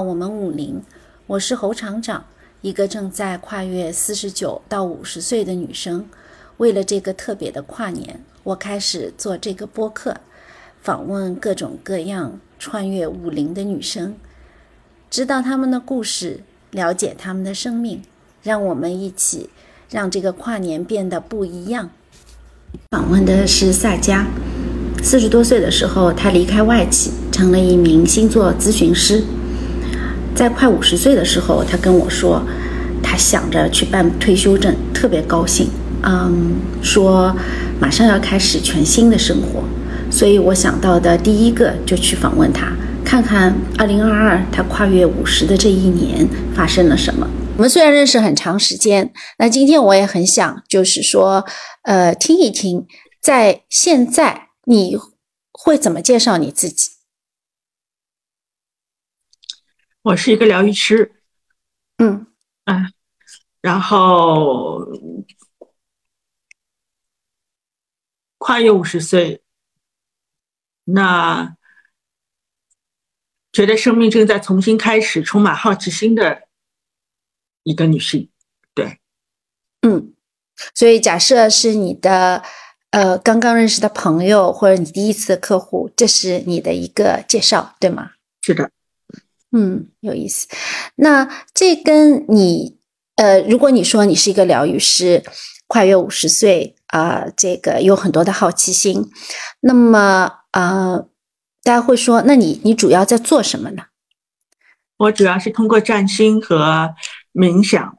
我们五零，我是侯厂长，一个正在跨越四十九到五十岁的女生。为了这个特别的跨年，我开始做这个播客，访问各种各样穿越五零的女生，知道她们的故事，了解她们的生命，让我们一起让这个跨年变得不一样。访问的是萨迦。四十多岁的时候，他离开外企，成了一名星座咨询师。在快五十岁的时候，他跟我说，他想着去办退休证，特别高兴。嗯，说马上要开始全新的生活，所以我想到的第一个就去访问他，看看二零二二他跨越五十的这一年发生了什么。我们虽然认识很长时间，那今天我也很想，就是说，呃，听一听，在现在。你会怎么介绍你自己？我是一个疗愈师，嗯嗯，然后跨越五十岁，那觉得生命正在重新开始，充满好奇心的一个女性，对，嗯，所以假设是你的。呃，刚刚认识的朋友或者你第一次的客户，这是你的一个介绍，对吗？是的，嗯，有意思。那这跟你，呃，如果你说你是一个疗愈师，跨越五十岁啊，这个有很多的好奇心，那么呃，大家会说，那你你主要在做什么呢？我主要是通过占星和冥想，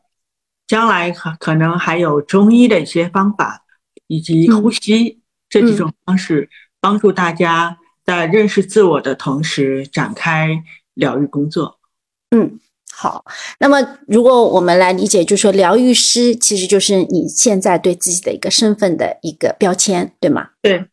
将来可可能还有中医的一些方法。以及呼吸这几种方式，帮助大家在认识自我的同时展开疗愈工作。嗯，好。那么，如果我们来理解，就是说，疗愈师其实就是你现在对自己的一个身份的一个标签，对吗？对。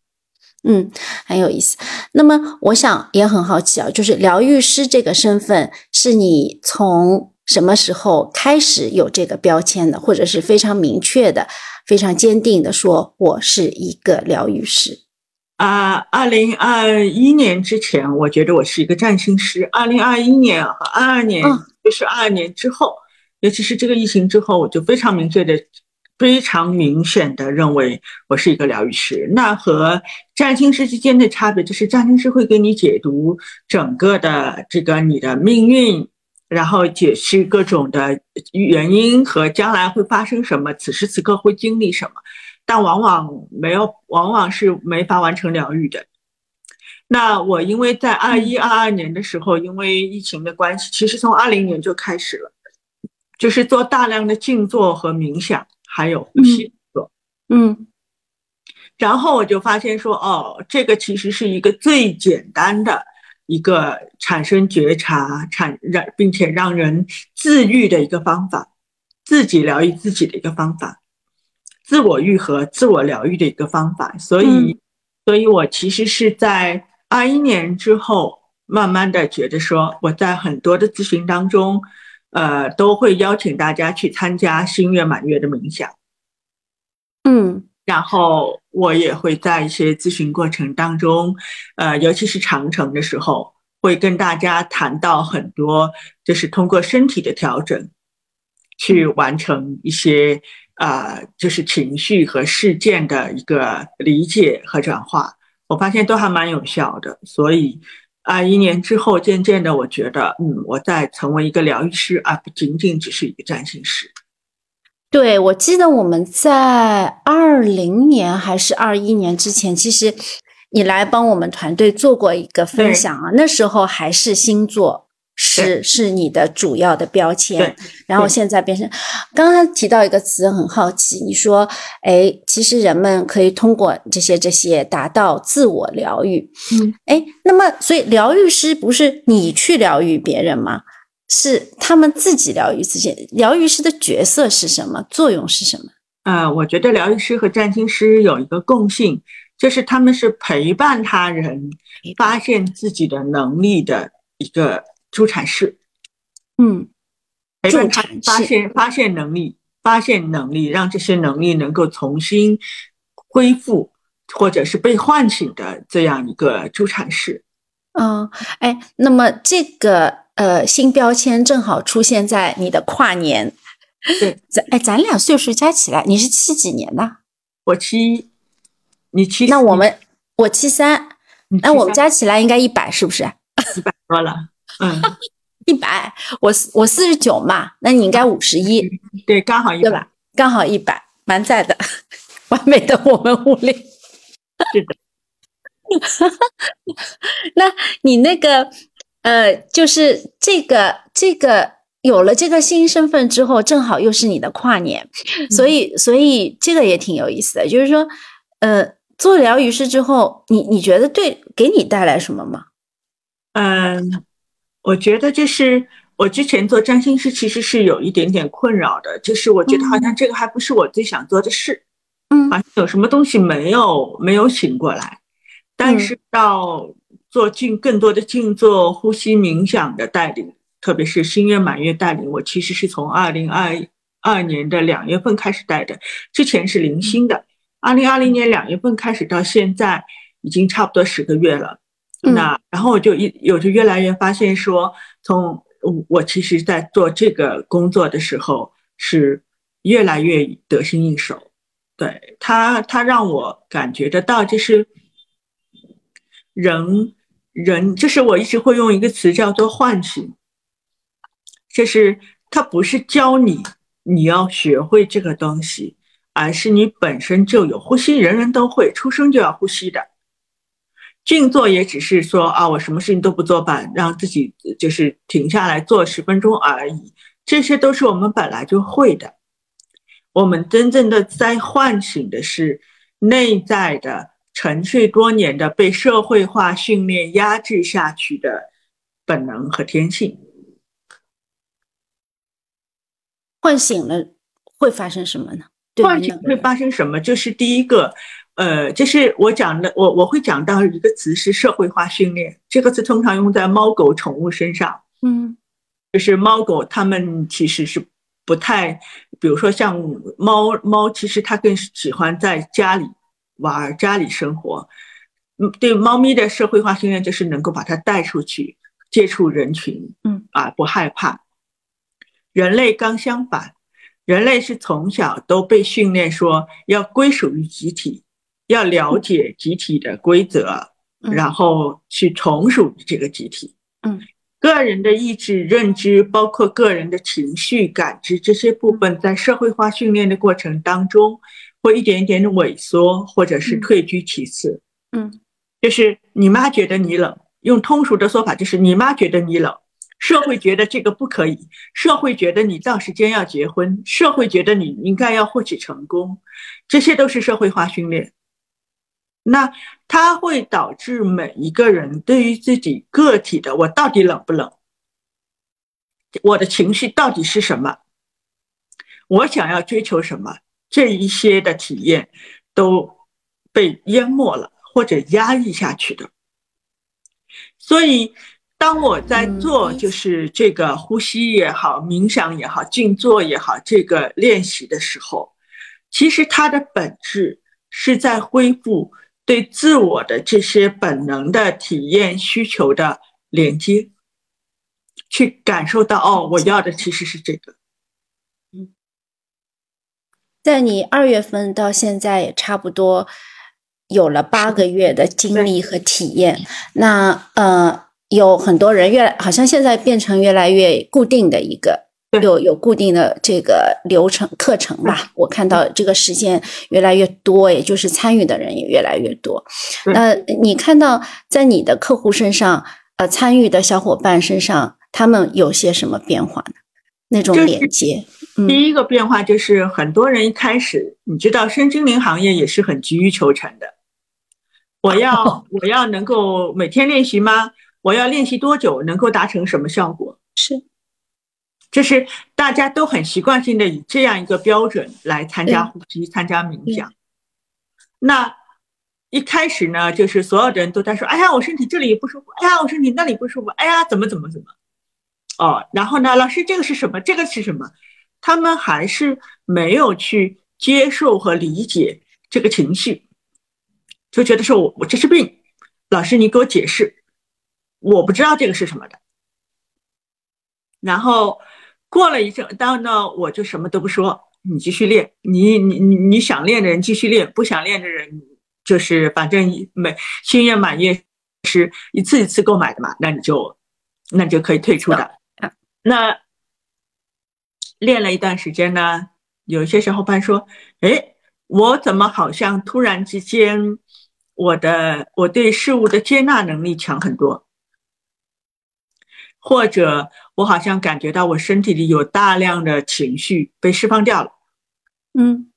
嗯，很有意思。那么，我想也很好奇啊，就是疗愈师这个身份是你从什么时候开始有这个标签的，或者是非常明确的？非常坚定的说：“我是一个疗愈师。”啊，二零二一年之前，我觉得我是一个占星师。二零二一年和二二年，就是二二年之后，尤其是这个疫情之后，我就非常明确的、非常明显的认为我是一个疗愈师。那和占星师之间的差别，就是占星师会给你解读整个的这个你的命运。然后解释各种的原因和将来会发生什么，此时此刻会经历什么，但往往没有，往往是没法完成疗愈的。那我因为在二一二二年的时候，因为疫情的关系，其实从二零年就开始了，就是做大量的静坐和冥想，还有呼吸做，嗯，然后我就发现说，哦，这个其实是一个最简单的。一个产生觉察、产让并且让人自愈的一个方法，自己疗愈自己的一个方法，自我愈合、自我疗愈的一个方法。所以，所以我其实是在二一年之后，慢慢的觉得说，我在很多的咨询当中，呃，都会邀请大家去参加新月满月的冥想。嗯。然后我也会在一些咨询过程当中，呃，尤其是长程的时候，会跟大家谈到很多，就是通过身体的调整，去完成一些啊，就是情绪和事件的一个理解和转化。我发现都还蛮有效的，所以啊，一年之后，渐渐的，我觉得，嗯，我在成为一个疗愈师，而不仅仅只是一个占星师。对，我记得我们在二零年还是二一年之前，其实你来帮我们团队做过一个分享啊。那时候还是星座是是你的主要的标签，然后现在变成刚刚提到一个词，很好奇，你说，哎，其实人们可以通过这些这些达到自我疗愈。嗯，哎，那么所以疗愈师不是你去疗愈别人吗？是他们自己疗愈自己。疗愈师的角色是什么？作用是什么？呃，我觉得疗愈师和占星师有一个共性，就是他们是陪伴他人发现自己的能力的一个助产士。嗯，陪伴他发现发现能力，发现能力，让这些能力能够重新恢复或者是被唤醒的这样一个助产士。嗯，哎，那么这个。呃新标签正好出现在你的跨年。对，咱哎，咱俩岁数加起来，你是七几年的？我七，你七？那我们我七三，那我们加起来应该一百，是不是？一百多了，嗯，一百。我我四十九嘛，那你应该五十一，对，刚好一百，刚好一百，蛮在的，完美的我们五零，是的。那你那个呃，就是这个这个有了这个新身份之后，正好又是你的跨年，所以所以这个也挺有意思的。就是说，呃，做疗愈师之后，你你觉得对给你带来什么吗？嗯，我觉得就是我之前做占星师其实是有一点点困扰的，就是我觉得好像这个还不是我最想做的事，嗯，好像有什么东西没有没有醒过来。但是到做静更多的静坐、呼吸、冥想的带领，特别是新月满月带领，我其实是从二零二二年的两月份开始带的，之前是零星的。二零二零年两月份开始到现在，已经差不多十个月了。那然后我就一有就越来越发现说，从我其实在做这个工作的时候是越来越得心应手。对他，他让我感觉得到就是。人，人就是我一直会用一个词叫做唤醒，就是它不是教你你要学会这个东西，而是你本身就有呼吸，人人都会，出生就要呼吸的。静坐也只是说啊，我什么事情都不做吧，让自己就是停下来做十分钟而已，这些都是我们本来就会的。我们真正的在唤醒的是内在的。沉睡多年的被社会化训练压制下去的本能和天性，唤醒了会发生什么呢？唤醒会发生什么？就是第一个，呃，就是我讲的，我我会讲到一个词是社会化训练，这个词通常用在猫狗宠物身上。嗯，就是猫狗它们其实是不太，比如说像猫猫，其实它更喜欢在家里。玩家里生活，嗯，对猫咪的社会化训练就是能够把它带出去接触人群，嗯啊，不害怕。人类刚相反，人类是从小都被训练说要归属于集体，要了解集体的规则，然后去从属于这个集体。嗯，个人的意志、认知，包括个人的情绪感知这些部分，在社会化训练的过程当中。会一点一点的萎缩，或者是退居其次。嗯，就是你妈觉得你冷，用通俗的说法就是你妈觉得你冷，社会觉得这个不可以，社会觉得你到时间要结婚，社会觉得你应该要获取成功，这些都是社会化训练。那它会导致每一个人对于自己个体的我到底冷不冷，我的情绪到底是什么，我想要追求什么。这一些的体验都被淹没了，或者压抑下去的。所以，当我在做就是这个呼吸也好、冥想也好、静坐也好这个练习的时候，其实它的本质是在恢复对自我的这些本能的体验需求的连接，去感受到哦，我要的其实是这个。嗯在你二月份到现在也差不多有了八个月的经历和体验，那呃有很多人越来好像现在变成越来越固定的一个 有有固定的这个流程课程吧，我看到这个时间越来越多，也就是参与的人也越来越多。那你看到在你的客户身上，呃，参与的小伙伴身上，他们有些什么变化呢？那种连接。第一个变化就是，很多人一开始，你知道，身心灵行业也是很急于求成的。我要 我要能够每天练习吗？我要练习多久能够达成什么效果？是，就是大家都很习惯性的以这样一个标准来参加呼吸、参加冥想。那一开始呢，就是所有的人都在说：“哎呀，我身体这里不舒服，哎呀，我身体那里不舒服，哎呀，怎么怎么怎么。”哦，然后呢，老师，这个是什么？这个是什么？他们还是没有去接受和理解这个情绪，就觉得说我我这是病，老师你给我解释，我不知道这个是什么的。然后过了一阵，当呢我就什么都不说，你继续练，你你你你想练的人继续练，不想练的人就是反正每心愿满月是一次一次购买的嘛，那你就那就可以退出的。那练了一段时间呢，有些小伙伴说，哎，我怎么好像突然之间我的我对事物的接纳能力强很多？或者我好像感觉到我身体里有大量的情绪被释放掉了，嗯，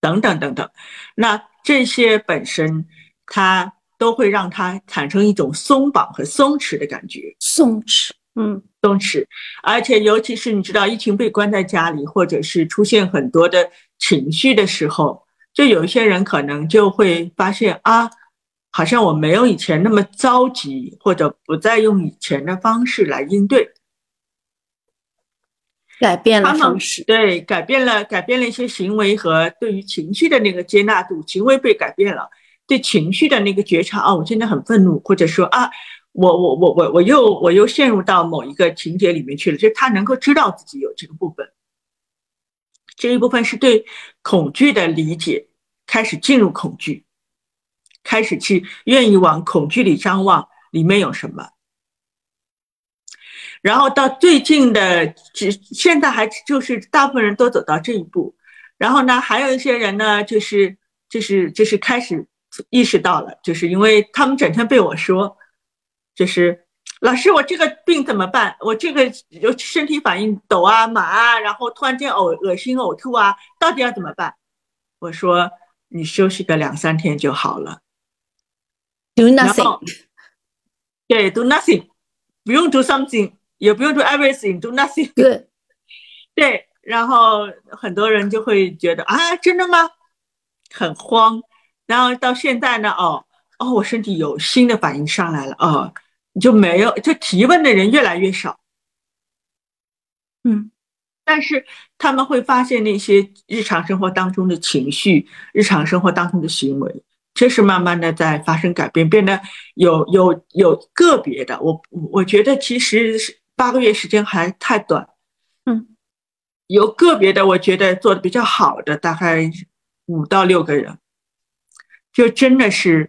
等等等等，那这些本身它都会让它产生一种松绑和松弛的感觉，松弛，嗯，松弛，而且尤其是你知道疫情被关在家里，或者是出现很多的情绪的时候，就有一些人可能就会发现啊。好像我没有以前那么着急，或者不再用以前的方式来应对，改变了方式，对，改变了，改变了一些行为和对于情绪的那个接纳度，行为被改变了，对情绪的那个觉察啊，我现在很愤怒，或者说啊，我我我我我又我又陷入到某一个情节里面去了，就他能够知道自己有这个部分，这一部分是对恐惧的理解，开始进入恐惧。开始去愿意往恐惧里张望，里面有什么？然后到最近的，只现在还就是大部分人都走到这一步。然后呢，还有一些人呢，就是就是就是开始意识到了，就是因为他们整天被我说，就是老师，我这个病怎么办？我这个有身体反应抖啊、麻啊，然后突然间呕恶心、呕吐啊，到底要怎么办？我说你休息个两三天就好了。Do nothing，对，do nothing，不用 do something，也不用 do everything，do nothing。对，对，然后很多人就会觉得啊，真的吗？很慌。然后到现在呢，哦，哦，我身体有新的反应上来了，哦，就没有，就提问的人越来越少。嗯，但是他们会发现那些日常生活当中的情绪，日常生活当中的行为。这是慢慢的在发生改变，变得有有有个别的，我我觉得其实是八个月时间还太短，嗯，有个别的，我觉得做的比较好的，大概五到六个人，就真的是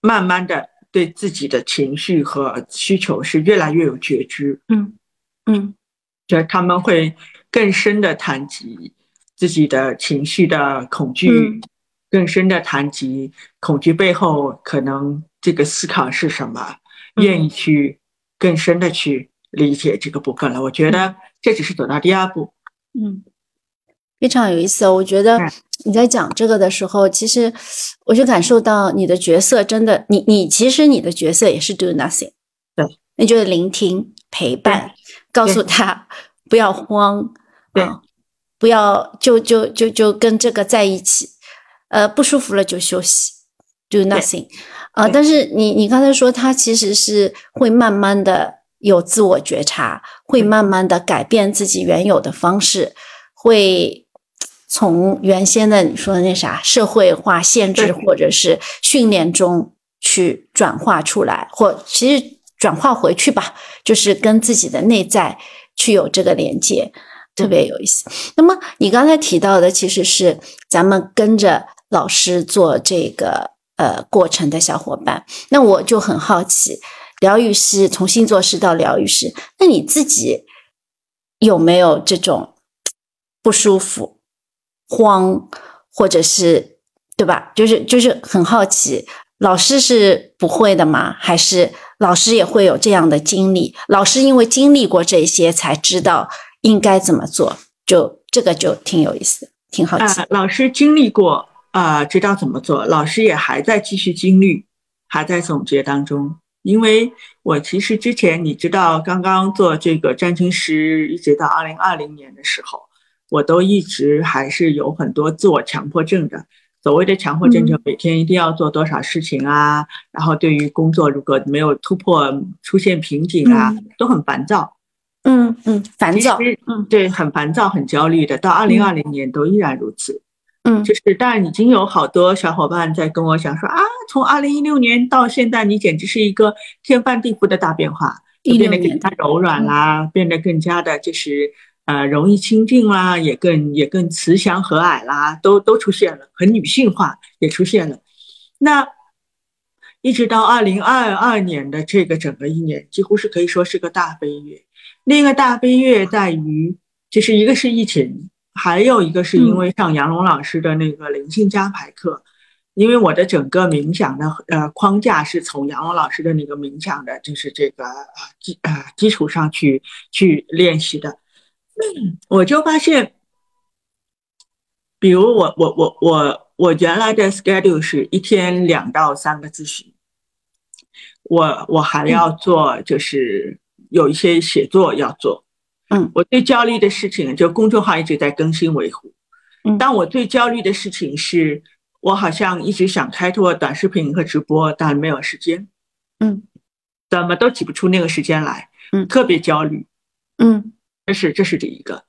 慢慢的对自己的情绪和需求是越来越有觉知，嗯嗯，就他们会更深的谈及自己的情绪的恐惧。更深的谈及恐惧背后可能这个思考是什么，愿意去更深的去理解这个部分了。我觉得这只是走到第二步。嗯，非常有意思。我觉得你在讲这个的时候，其实我就感受到你的角色真的，你你其实你的角色也是 do nothing。对，那就是聆听、陪伴，告诉他不要慌，对，不要就就就就跟这个在一起。呃，不舒服了就休息，do nothing，啊，但是你你刚才说他其实是会慢慢的有自我觉察，会慢慢的改变自己原有的方式，会从原先的你说的那啥社会化限制或者是训练中去转化出来，或其实转化回去吧，就是跟自己的内在去有这个连接，特别有意思。那么你刚才提到的其实是咱们跟着。老师做这个呃过程的小伙伴，那我就很好奇，疗愈师从星座师到疗愈师，那你自己有没有这种不舒服、慌，或者是对吧？就是就是很好奇，老师是不会的吗？还是老师也会有这样的经历？老师因为经历过这些，才知道应该怎么做，就这个就挺有意思，挺好奇。老师经历过。啊，知道怎么做，老师也还在继续经历，还在总结当中。因为我其实之前，你知道，刚刚做这个占星师，一直到二零二零年的时候，我都一直还是有很多自我强迫症的。所谓的强迫症，就每天一定要做多少事情啊，然后对于工作如果没有突破，出现瓶颈啊，都很烦躁。嗯嗯，烦躁。嗯，对，很烦躁，很焦虑的。到二零二零年都依然如此。嗯，就是，但已经有好多小伙伴在跟我讲说啊，从二零一六年到现在，你简直是一个天翻地覆的大变化。变得更加柔软啦，变得更加的就是呃容易亲近啦，也更也更慈祥和蔼啦，都都出现了，很女性化也出现了。那一直到二零二二年的这个整个一年，几乎是可以说是个大飞跃。另一个大飞跃在于，就是一个是疫情，还有一个是因为上杨龙老师的那个灵性加排课。因为我的整个冥想的呃框架是从杨龙老师的那个冥想的，就是这个啊基啊基础上去去练习的，我就发现，比如我我我我我原来的 schedule 是一天两到三个咨询，我我还要做就是有一些写作要做，嗯，我最焦虑的事情就公众号一直在更新维护，嗯，但我最焦虑的事情是。我好像一直想开拓短视频和直播，但没有时间，嗯，怎么都挤不出那个时间来，嗯，特别焦虑，嗯，这是这是第一个，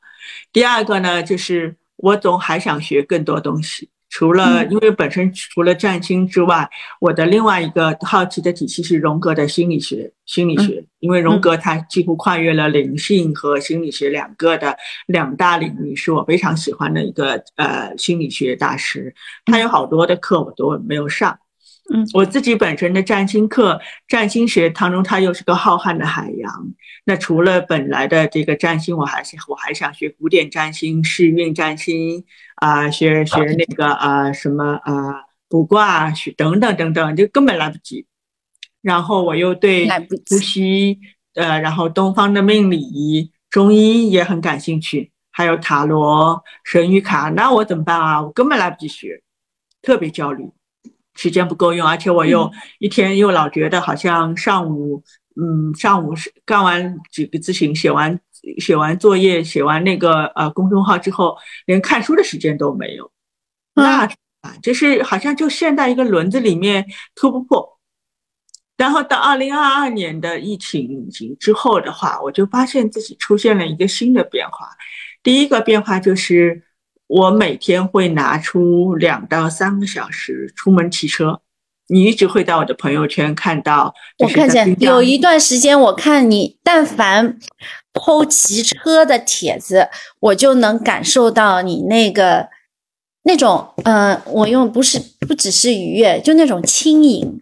第二个呢，就是我总还想学更多东西。除了因为本身除了占星之外，我的另外一个好奇的体系是荣格的心理学。心理学，因为荣格他几乎跨越了灵性和心理学两个的两大领域，是我非常喜欢的一个呃心理学大师。他有好多的课我都没有上。嗯，我自己本身的占星课，占星学当中，它又是个浩瀚的海洋。那除了本来的这个占星，我还是我还想学古典占星、世运占星啊，学学那个啊什么啊卜卦学等等等等，就根本来不及。然后我又对呼吸，呃，然后东方的命理、中医也很感兴趣，还有塔罗、神谕卡，那我怎么办啊？我根本来不及学，特别焦虑。时间不够用，而且我又一天又老觉得好像上午，嗯，上午是干完几个咨询，写完写完作业，写完那个呃公众号之后，连看书的时间都没有。那啊，就是好像就陷在一个轮子里面突不破。然后到二零二二年的疫情之后的话，我就发现自己出现了一个新的变化。第一个变化就是。我每天会拿出两到三个小时出门骑车，你一直会在我的朋友圈看到。我看见有一段时间，我看你但凡剖骑车的帖子，我就能感受到你那个那种，呃，我用不是不只是愉悦，就那种轻盈。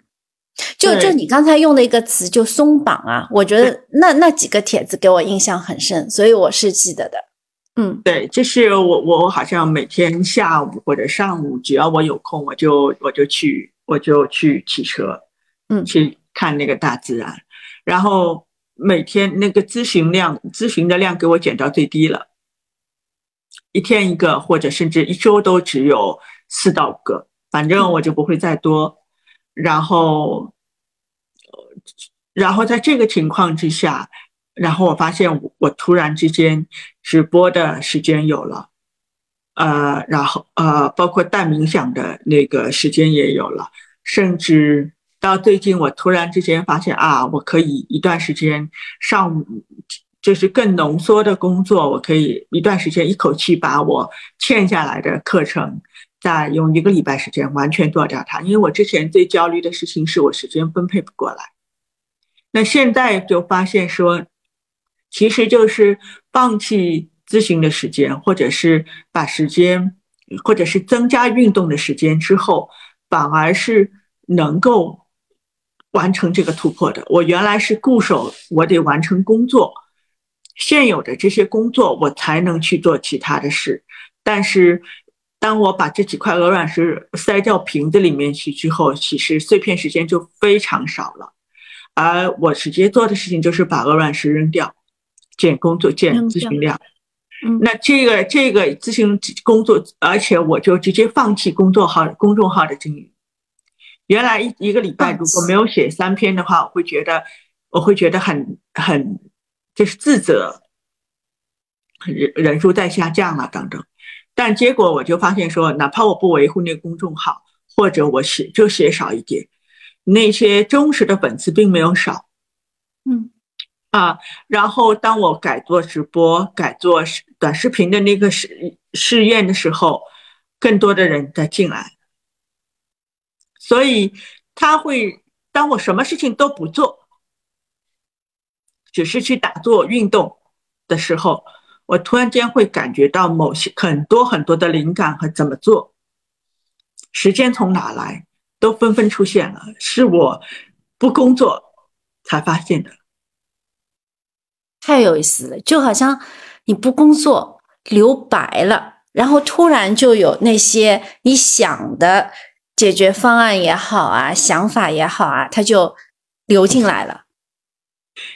就就你刚才用的一个词，就松绑啊，我觉得那那几个帖子给我印象很深，所以我是记得的。嗯，对，就是我我好像每天下午或者上午，只要我有空，我就我就去我就去骑车，嗯，去看那个大自然，然后每天那个咨询量咨询的量给我减到最低了，一天一个或者甚至一周都只有四到五个，反正我就不会再多，然后，然后在这个情况之下。然后我发现，我突然之间直播的时间有了，呃，然后呃，包括带冥想的那个时间也有了，甚至到最近，我突然之间发现啊，我可以一段时间上午就是更浓缩的工作，我可以一段时间一口气把我欠下来的课程，再用一个礼拜时间完全做掉它。因为我之前最焦虑的事情是我时间分配不过来，那现在就发现说。其实就是放弃咨询的时间，或者是把时间，或者是增加运动的时间之后，反而是能够完成这个突破的。我原来是固守，我得完成工作，现有的这些工作，我才能去做其他的事。但是，当我把这几块鹅卵石塞到瓶子里面去之后，其实碎片时间就非常少了。而我直接做的事情就是把鹅卵石扔掉。减工作，减咨询量。嗯，那这个这个咨询工作，而且我就直接放弃工作号、公众号的经营。原来一一个礼拜如果没有写三篇的话，我会觉得我会觉得很很就是自责，人人数在下降了等等。但结果我就发现说，哪怕我不维护那个公众号，或者我写就写少一点，那些忠实的粉丝并没有少。嗯。啊，然后当我改做直播、改做短视频的那个试试验的时候，更多的人在进来，所以他会当我什么事情都不做，只是去打坐运动的时候，我突然间会感觉到某些很多很多的灵感和怎么做，时间从哪来都纷纷出现了，是我不工作才发现的。太有意思了，就好像你不工作留白了，然后突然就有那些你想的解决方案也好啊，想法也好啊，它就流进来了。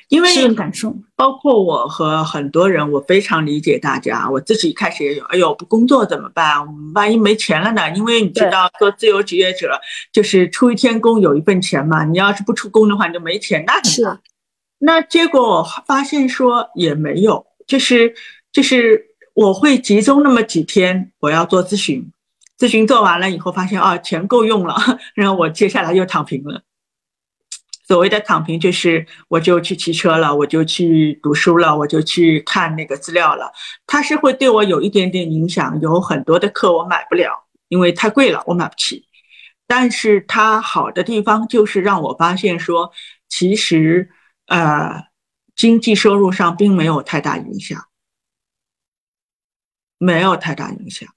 因为这种感受，包括我和很多人，我非常理解大家。我自己一开始也有，哎呦，不工作怎么办？万一没钱了呢？因为你知道，做自由职业者就是出一天工有一份钱嘛。你要是不出工的话，你就没钱。那是。那结果我发现说也没有，就是就是我会集中那么几天，我要做咨询，咨询做完了以后发现啊钱够用了，然后我接下来又躺平了。所谓的躺平就是我就去骑车了，我就去读书了，我就去看那个资料了。它是会对我有一点点影响，有很多的课我买不了，因为太贵了，我买不起。但是它好的地方就是让我发现说，其实。呃，经济收入上并没有太大影响，没有太大影响，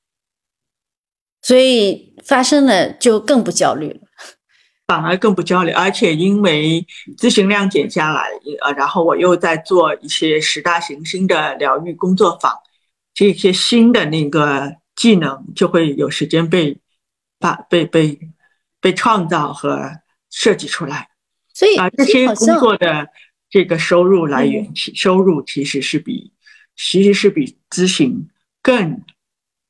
所以发生了就更不焦虑了，反而更不焦虑，而且因为咨询量减下来，呃，然后我又在做一些十大行星的疗愈工作坊，这些新的那个技能就会有时间被把被被被创造和设计出来。所以啊，这些工作的这个收入来源，其收入其实是比其实是比咨询更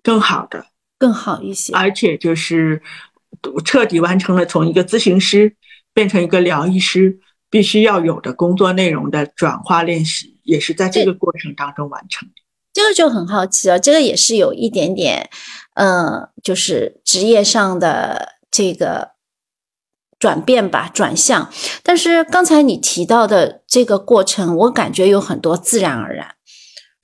更好的，更好一些。而且就是彻底完成了从一个咨询师变成一个疗愈师必须要有的工作内容的转化练习，也是在这个过程当中完成的。这个就很好奇啊，这个也是有一点点，嗯，就是职业上的这个。转变吧，转向。但是刚才你提到的这个过程，我感觉有很多自然而然，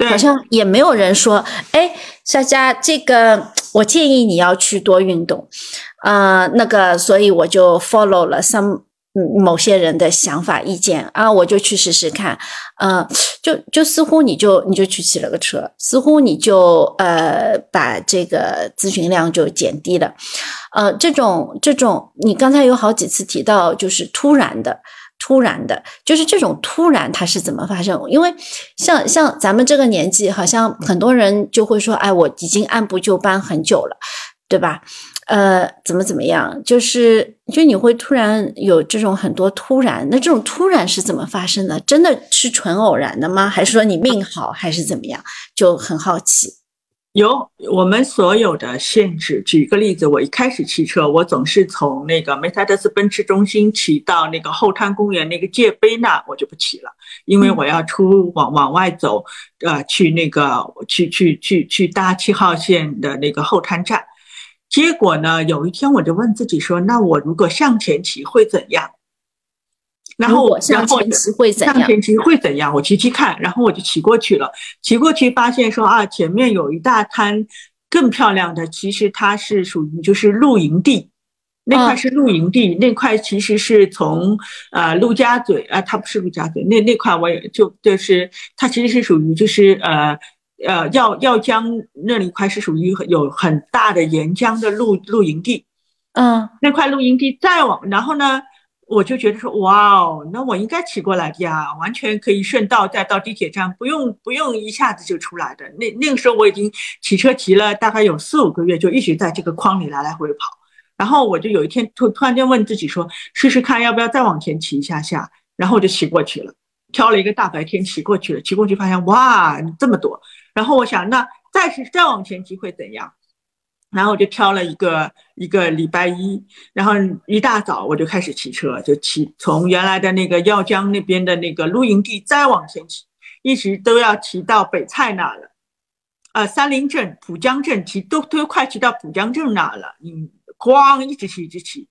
好像也没有人说：“哎，莎莎，这个我建议你要去多运动。”啊，那个，所以我就 follow 了 some。某些人的想法意见啊，我就去试试看，呃，就就似乎你就你就去骑了个车，似乎你就呃把这个咨询量就减低了，呃，这种这种你刚才有好几次提到，就是突然的，突然的，就是这种突然它是怎么发生？因为像像咱们这个年纪，好像很多人就会说，哎，我已经按部就班很久了，对吧？呃，怎么怎么样？就是，就你会突然有这种很多突然，那这种突然是怎么发生的？真的是纯偶然的吗？还是说你命好，还是怎么样？就很好奇。有我们所有的限制。举一个例子，我一开始骑车，我总是从那个梅赛德斯奔驰中心骑到那个后滩公园那个界碑那，我就不骑了，因为我要出往往外走，呃，去那个去去去去搭七号线的那个后滩站。结果呢？有一天我就问自己说：“那我如果向前骑会怎样？”然后我向前骑会怎样？向前骑会怎样？我骑骑看，然后我就骑过去了。骑过去发现说啊，前面有一大滩更漂亮的，其实它是属于就是露营地，那块是露营地，那块其实是从呃陆家嘴啊，它不是陆家嘴，那那块我也就就是它其实是属于就是呃。呃，耀耀江那里块是属于有很大的沿江的露露营地，嗯，那块露营地再往，然后呢，我就觉得说，哇哦，那我应该骑过来的呀，完全可以顺道再到地铁站，不用不用一下子就出来的。那那个时候我已经骑车骑了大概有四五个月，就一直在这个框里来来回回跑。然后我就有一天突突然间问自己说，试试看要不要再往前骑一下下，然后我就骑过去了，挑了一个大白天骑过去了，骑过去发现哇，这么多。然后我想，那再是再往前骑会怎样？然后我就挑了一个一个礼拜一，然后一大早我就开始骑车，就骑从原来的那个耀江那边的那个露营地再往前骑，一直都要骑到北蔡那了，呃，三林镇、浦江镇骑都都快骑到浦江镇那了，嗯，咣一直骑一直骑。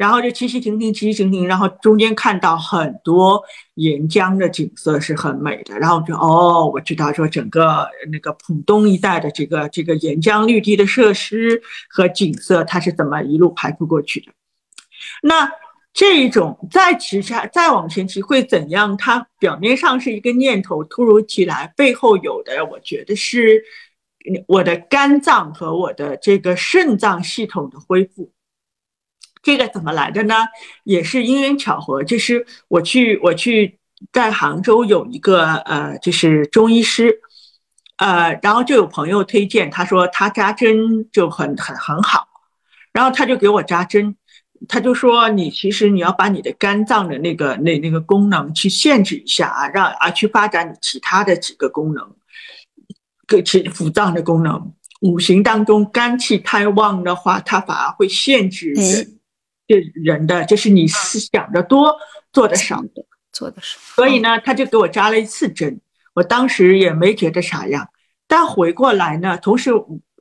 然后就骑骑停停，骑骑停停，然后中间看到很多沿江的景色是很美的。然后就哦，我知道说整个那个浦东一带的这个这个沿江绿地的设施和景色，它是怎么一路排布过去的。那这种再骑下再往前骑会怎样？它表面上是一个念头突如其来，背后有的我觉得是我的肝脏和我的这个肾脏系统的恢复。这个怎么来的呢？也是因缘巧合，就是我去我去在杭州有一个呃，就是中医师，呃，然后就有朋友推荐，他说他扎针就很很很好，然后他就给我扎针。他就说：“你其实你要把你的肝脏的那个那那个功能去限制一下啊，让啊去发展你其他的几个功能，各其腑脏的功能。五行当中肝气太旺的话，它反而会限制这人的，就是你思想的多，做的少的，做的少。所以呢，他就给我扎了一次针，我当时也没觉得啥样。但回过来呢，同时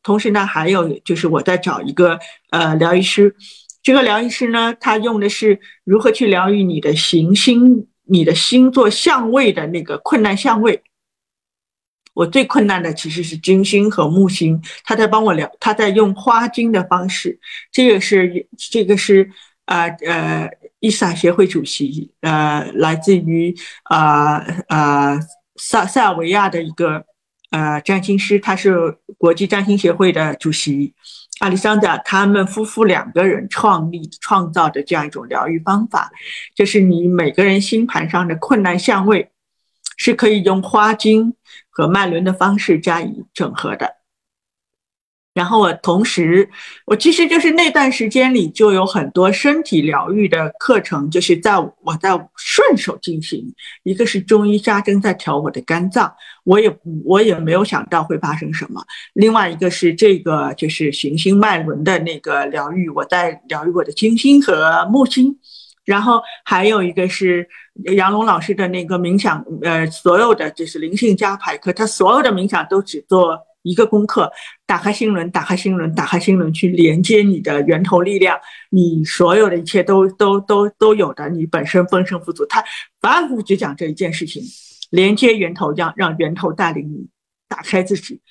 同时呢，还有就是我在找一个呃疗愈师。”这个疗愈师呢，他用的是如何去疗愈你的行星、你的星座相位的那个困难相位。我最困难的其实是金星和木星，他在帮我疗，他在用花精的方式。这个是这个是呃呃伊萨协会主席，呃，来自于呃呃塞塞尔维亚的一个呃占星师，他是国际占星协会的主席。阿里桑达他们夫妇两个人创立创造的这样一种疗愈方法，就是你每个人星盘上的困难相位，是可以用花精和脉轮的方式加以整合的。然后我同时，我其实就是那段时间里就有很多身体疗愈的课程，就是在我在顺手进行。一个是中医扎针在调我的肝脏，我也我也没有想到会发生什么。另外一个是这个就是行星脉轮的那个疗愈，我在疗愈我的金星和木星。然后还有一个是杨龙老师的那个冥想，呃，所有的就是灵性加排课，他所有的冥想都只做。一个功课，打开心轮，打开心轮，打开心轮，去连接你的源头力量，你所有的一切都都都都有的，你本身丰盛富足。他反复只讲这一件事情，连接源头，让让源头带领你打开自己。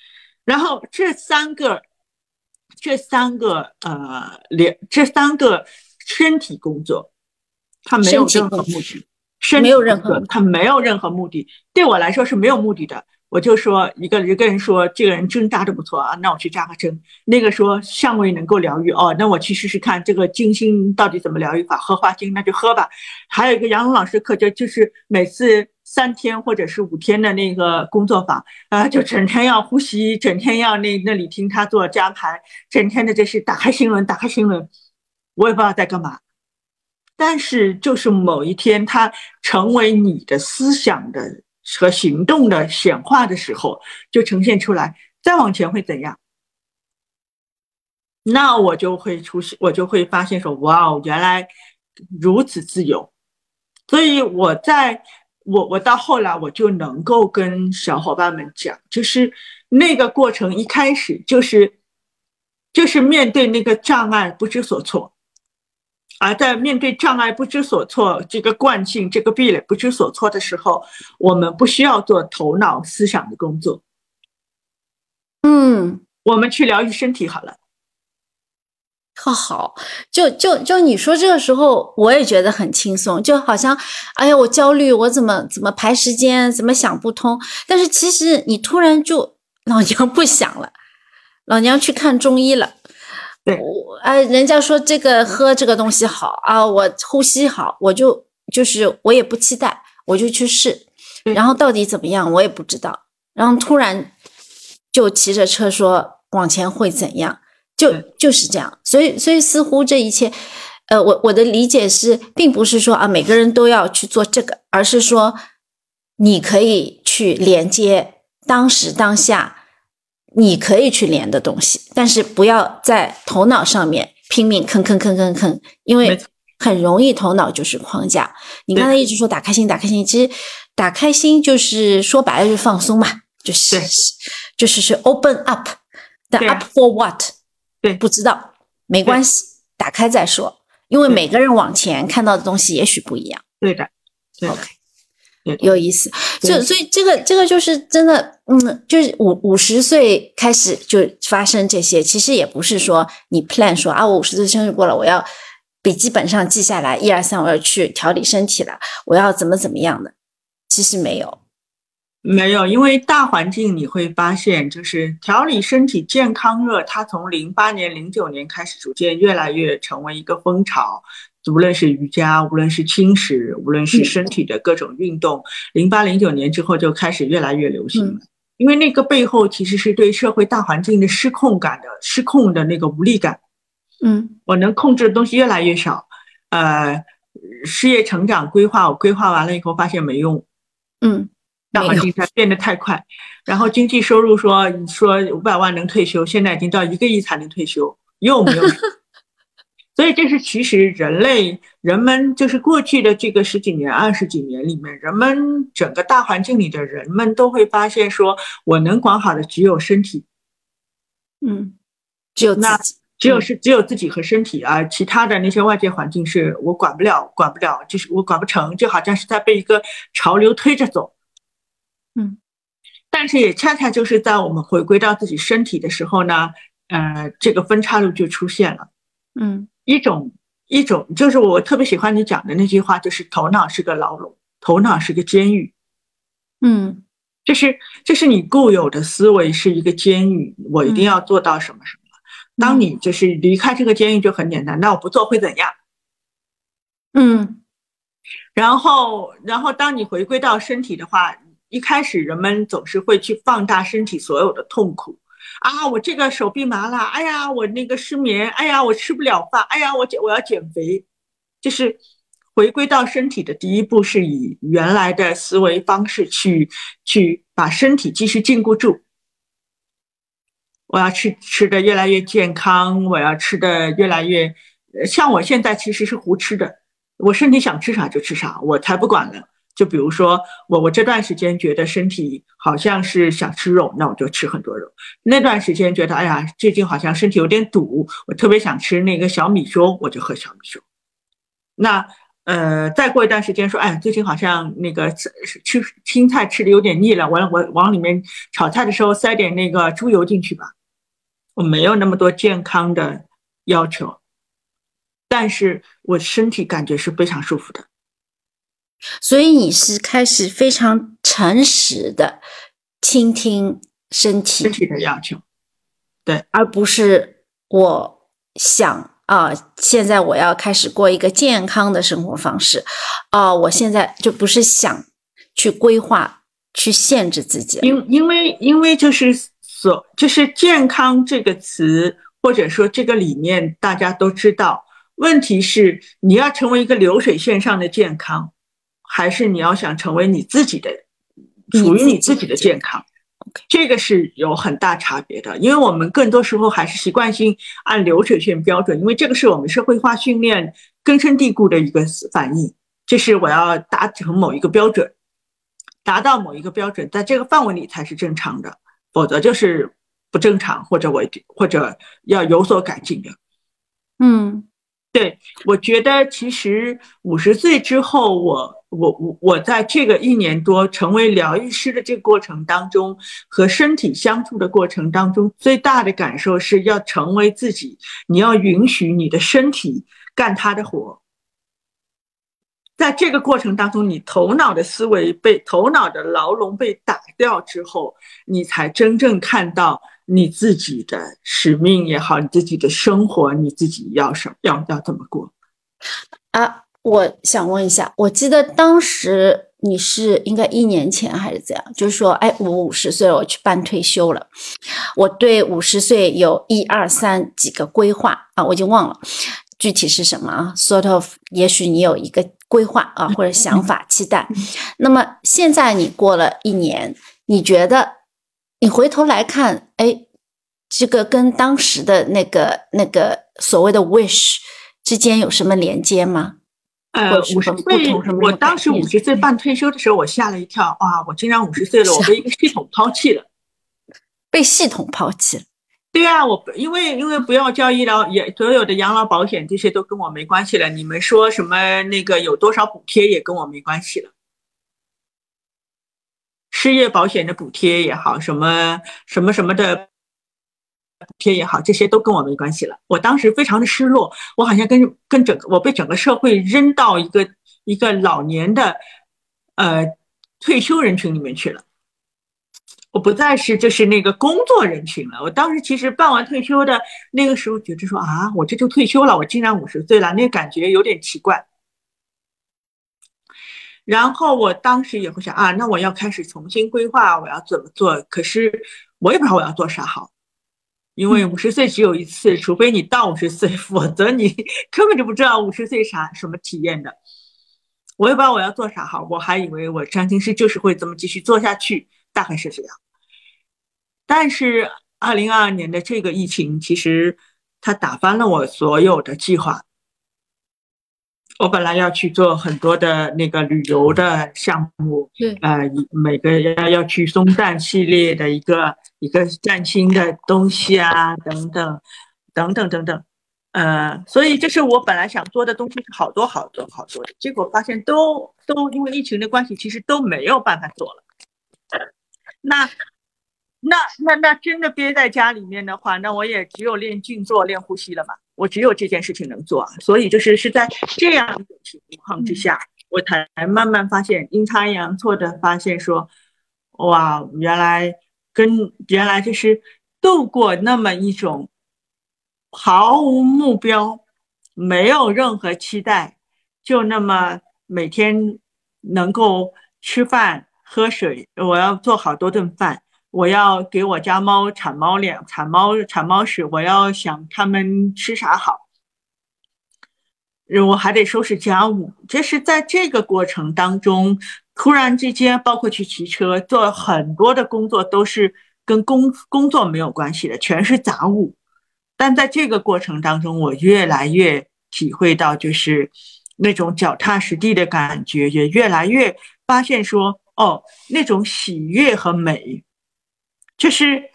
然后这三个，这三个呃连这三个身体工作，它没有任何目的，没有任何，他没有任何目的，对我来说是没有目的的。我就说一个一个人说这个人针扎的不错啊，那我去扎个针。那个说相位能够疗愈哦，那我去试试看这个金星到底怎么疗愈法，荷花精那就喝吧。还有一个杨龙老师课就就是每次三天或者是五天的那个工作坊啊，就整天要呼吸，整天要那那里听他做加盘，整天的这是打开心轮，打开心轮，我也不知道在干嘛。但是就是某一天他成为你的思想的。和行动的显化的时候，就呈现出来。再往前会怎样？那我就会出现，我就会发现说：“哇哦，原来如此自由。”所以我在我我到后来，我就能够跟小伙伴们讲，就是那个过程一开始就是就是面对那个障碍不知所措。而在面对障碍不知所措，这个惯性、这个壁垒不知所措的时候，我们不需要做头脑思想的工作。嗯，我们去疗愈身体好了。特好，就就就你说这个时候，我也觉得很轻松，就好像，哎呀，我焦虑，我怎么怎么排时间，怎么想不通。但是其实你突然就老娘不想了，老娘去看中医了。我哎，人家说这个喝这个东西好啊，我呼吸好，我就就是我也不期待，我就去试，然后到底怎么样我也不知道，然后突然就骑着车说往前会怎样，就就是这样，所以所以似乎这一切，呃，我我的理解是，并不是说啊每个人都要去做这个，而是说你可以去连接当时当下。你可以去连的东西，但是不要在头脑上面拼命坑坑坑坑坑，因为很容易头脑就是框架。你刚才一直说打开心，打开心，其实打开心就是说白了就是放松嘛，就是就是是 open up，但 up for what？对，不知道，没关系，打开再说，因为每个人往前看到的东西也许不一样。对的，OK。有意思，就所以这个这个就是真的，嗯，就是五五十岁开始就发生这些，其实也不是说你 plan 说啊，我五十岁生日过了，我要笔记本上记下来，一二三，我要去调理身体了，我要怎么怎么样的？其实没有，没有，因为大环境你会发现，就是调理身体健康热，它从零八年、零九年开始，逐渐越来越成为一个风潮。无论是瑜伽，无论是轻食，无论是身体的各种运动，零八零九年之后就开始越来越流行了。因为那个背后其实是对社会大环境的失控感的失控的那个无力感。嗯，我能控制的东西越来越少。呃，事业成长规划，我规划完了以后发现没用。嗯，大环境在变得太快。然后经济收入说说五百万能退休，现在已经到一个亿才能退休，又没有。所以这是其实人类人们就是过去的这个十几年、二十几年里面，人们整个大环境里的人们都会发现，说我能管好的只有身体，嗯，只有那只有是只有自己和身体啊，其他的那些外界环境是我管不了，管不了，就是我管不成，就好像是在被一个潮流推着走，嗯，但是也恰恰就是在我们回归到自己身体的时候呢，呃，这个分岔路就出现了，嗯。一种一种就是我特别喜欢你讲的那句话，就是头脑是个牢笼，头脑是个监狱。嗯，就是就是你固有的思维是一个监狱，我一定要做到什么什么。当你就是离开这个监狱就很简单，那我不做会怎样？嗯，然后然后当你回归到身体的话，一开始人们总是会去放大身体所有的痛苦。啊，我这个手臂麻了，哎呀，我那个失眠，哎呀，我吃不了饭，哎呀，我减我要减肥，就是回归到身体的第一步，是以原来的思维方式去去把身体继续禁锢住。我要吃吃的越来越健康，我要吃的越来越，像我现在其实是胡吃的，我身体想吃啥就吃啥，我才不管了。就比如说我，我这段时间觉得身体好像是想吃肉，那我就吃很多肉。那段时间觉得，哎呀，最近好像身体有点堵，我特别想吃那个小米粥，我就喝小米粥。那呃，再过一段时间说，哎，最近好像那个吃青菜吃的有点腻了，我我往里面炒菜的时候塞点那个猪油进去吧。我没有那么多健康的要求，但是我身体感觉是非常舒服的。所以你是开始非常诚实的倾听身体身体的要求，对，而不是我想啊，现在我要开始过一个健康的生活方式啊，我现在就不是想去规划、去限制自己，因因为因为就是所就是健康这个词或者说这个理念大家都知道，问题是你要成为一个流水线上的健康。还是你要想成为你自己的，属于你自己的健康，这个是有很大差别的。因为我们更多时候还是习惯性按流水线标准，因为这个是我们社会化训练根深蒂固的一个反应。就是我要达成某一个标准，达到某一个标准，在这个范围里才是正常的，否则就是不正常或者我或者要有所改进的。嗯。对，我觉得其实五十岁之后，我我我我在这个一年多成为疗愈师的这个过程当中，和身体相处的过程当中，最大的感受是要成为自己，你要允许你的身体干他的活。在这个过程当中，你头脑的思维被头脑的牢笼被打掉之后，你才真正看到。你自己的使命也好，你自己的生活，你自己要什要要怎么过？啊，我想问一下，我记得当时你是应该一年前还是怎样？就是说，哎，我五十岁了，我去办退休了。我对五十岁有一二三几个规划啊，我已经忘了具体是什么啊。Sort of，也许你有一个规划啊，或者想法、期待。那么现在你过了一年，你觉得？你回头来看，哎，这个跟当时的那个那个所谓的 wish 之间有什么连接吗？呃，五十岁，我当时五十岁办退休的时候，我吓了一跳，哇，我竟然五十岁了，我被一个系统抛弃了，被系统抛弃了。对啊，我因为因为不要交医疗也所有的养老保险这些都跟我没关系了，你们说什么那个有多少补贴也跟我没关系了。失业保险的补贴也好，什么什么什么的，补贴也好，这些都跟我没关系了。我当时非常的失落，我好像跟跟整个我被整个社会扔到一个一个老年的呃退休人群里面去了。我不再是就是那个工作人群了。我当时其实办完退休的那个时候，觉得说啊，我这就退休了，我竟然五十岁了，那感觉有点奇怪。然后我当时也会想啊，那我要开始重新规划我要怎么做。可是我也不知道我要做啥好，因为五十岁只有一次，除非你到五十岁，否则你 根本就不知道五十岁啥什么体验的。我也不知道我要做啥好，我还以为我占星师就是会这么继续做下去。大概是这样，但是二零二二年的这个疫情，其实它打翻了我所有的计划。我本来要去做很多的那个旅游的项目，对，呃，每个要要去松赞系列的一个一个崭新的东西啊，等等，等等等等，呃，所以这是我本来想做的东西是好多好多好多的，结果发现都都因为疫情的关系，其实都没有办法做了。那，那那那真的憋在家里面的话，那我也只有练静坐、练呼吸了嘛。我只有这件事情能做，所以就是是在这样一种情况之下，我才慢慢发现阴差阳错的发现说，哇，原来跟原来就是度过那么一种毫无目标、没有任何期待，就那么每天能够吃饭。喝水，我要做好多顿饭，我要给我家猫铲猫粮、铲猫铲猫屎，我要想它们吃啥好，我还得收拾家务。这是在这个过程当中，突然之间，包括去骑车，做很多的工作都是跟工工作没有关系的，全是杂物。但在这个过程当中，我越来越体会到，就是那种脚踏实地的感觉，也越来越发现说。哦，那种喜悦和美，就是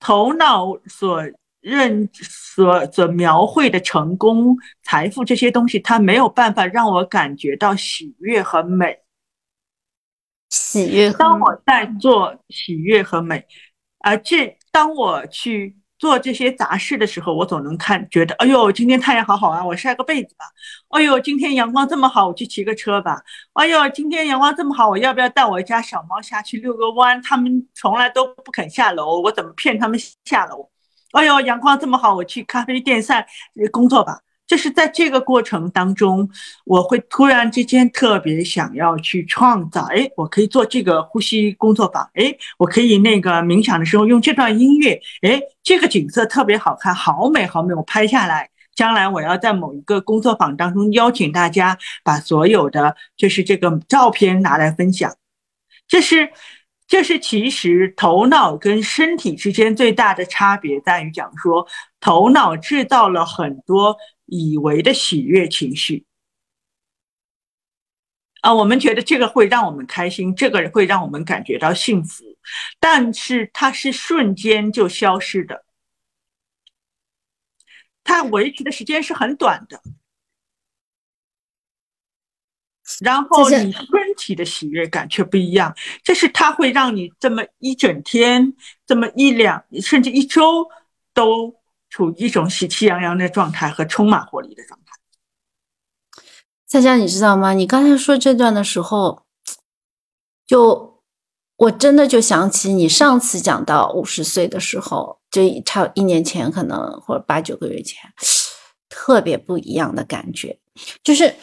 头脑所认、所所描绘的成功、财富这些东西，它没有办法让我感觉到喜悦和美。喜悦，当我在做喜悦和美，而这当我去。做这些杂事的时候，我总能看觉得，哎呦，今天太阳好好啊，我晒个被子吧。哎呦，今天阳光这么好，我去骑个车吧。哎呦，今天阳光这么好，我要不要带我家小猫下去遛个弯？他们从来都不肯下楼，我怎么骗他们下楼？哎呦，阳光这么好，我去咖啡店上工作吧。就是在这个过程当中，我会突然之间特别想要去创造。哎，我可以做这个呼吸工作坊。哎，我可以那个冥想的时候用这段音乐。哎，这个景色特别好看，好美好美，我拍下来。将来我要在某一个工作坊当中邀请大家，把所有的就是这个照片拿来分享。这是，这是其实头脑跟身体之间最大的差别在于讲说，头脑制造了很多。以为的喜悦情绪啊，我们觉得这个会让我们开心，这个会让我们感觉到幸福，但是它是瞬间就消失的，它维持的时间是很短的。然后你身体的喜悦感却不一样，这是它会让你这么一整天，这么一两，甚至一周都。处于一种喜气洋洋的状态和充满活力的状态。夏佳，你知道吗？你刚才说这段的时候，就我真的就想起你上次讲到五十岁的时候，就差一年前，可能或者八九个月前，特别不一样的感觉。就是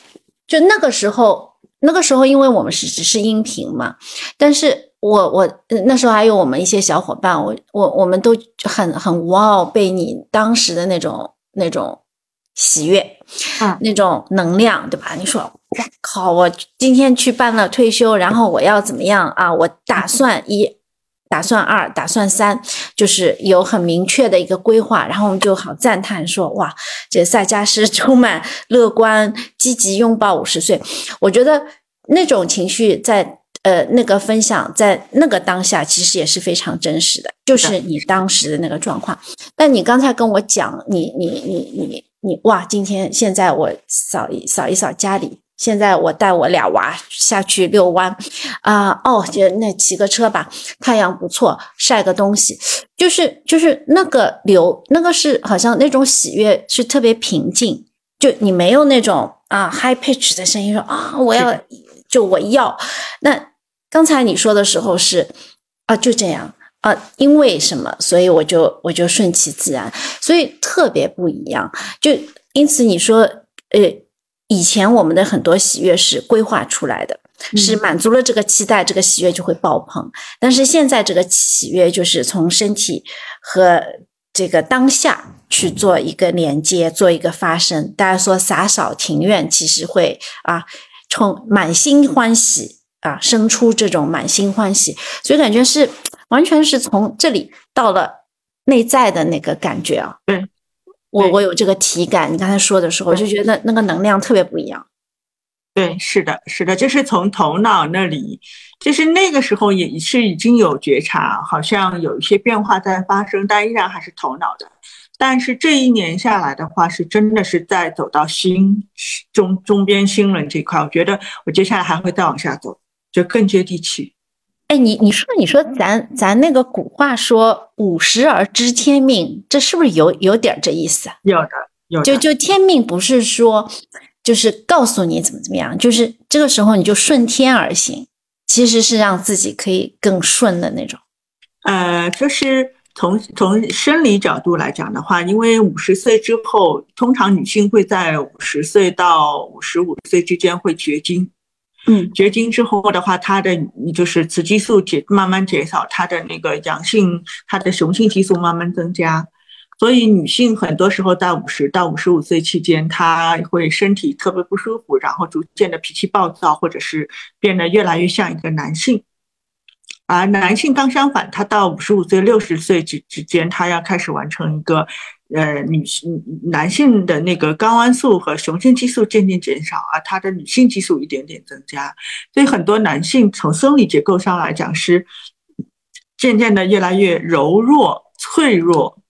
就那个时候，那个时候，因为我们是只是音频嘛，但是。我我那时候还有我们一些小伙伴，我我我们都很很哇哦，被你当时的那种那种喜悦，嗯，那种能量，对吧？你说，哇靠，我今天去办了退休，然后我要怎么样啊？我打算一，打算二，打算三，就是有很明确的一个规划，然后我们就好赞叹说，哇，这赛加斯 充满乐观、积极，拥抱五十岁。我觉得那种情绪在。呃，那个分享在那个当下其实也是非常真实的，就是你当时的那个状况。但你刚才跟我讲，你你你你你哇，今天现在我扫一扫一扫家里，现在我带我俩娃下去遛弯，啊，哦，就那骑个车吧，太阳不错，晒个东西，就是就是那个流，那个是好像那种喜悦是特别平静，就你没有那种啊 high pitch 的声音说啊我要就我要。那刚才你说的时候是啊就这样啊，因为什么，所以我就我就顺其自然，所以特别不一样。就因此你说呃。以前我们的很多喜悦是规划出来的，是满足了这个期待，这个喜悦就会爆棚。但是现在这个喜悦就是从身体和这个当下去做一个连接，做一个发生。大家说洒扫庭院，其实会啊，从满心欢喜啊，生出这种满心欢喜，所以感觉是完全是从这里到了内在的那个感觉啊。对。我我有这个体感，你刚才说的时候，我就觉得那个能量特别不一样。对，是的，是的，就是从头脑那里，就是那个时候也是已经有觉察，好像有一些变化在发生，但依然还是头脑的。但是这一年下来的话，是真的是在走到新中中边新人这块，我觉得我接下来还会再往下走，就更接地气。哎，你你说你说咱咱那个古话说五十而知天命，这是不是有有点这意思？有的，有。就就天命不是说就是告诉你怎么怎么样，就是这个时候你就顺天而行，其实是让自己可以更顺的那种。呃，就是从从生理角度来讲的话，因为五十岁之后，通常女性会在五十岁到五十五岁之间会绝经。嗯，绝经之后的话，它的就是雌激素减慢慢减少，它的那个阳性，它的雄性激素慢慢增加，所以女性很多时候在五十到五十五岁期间，她会身体特别不舒服，然后逐渐的脾气暴躁，或者是变得越来越像一个男性。而男性刚相反，他到五十五岁、六十岁之之间，他要开始完成一个。呃，女性男性的那个睾丸素和雄性激素渐渐减少，而他的女性激素一点点增加，所以很多男性从生理结构上来讲是渐渐的越来越柔弱、脆弱，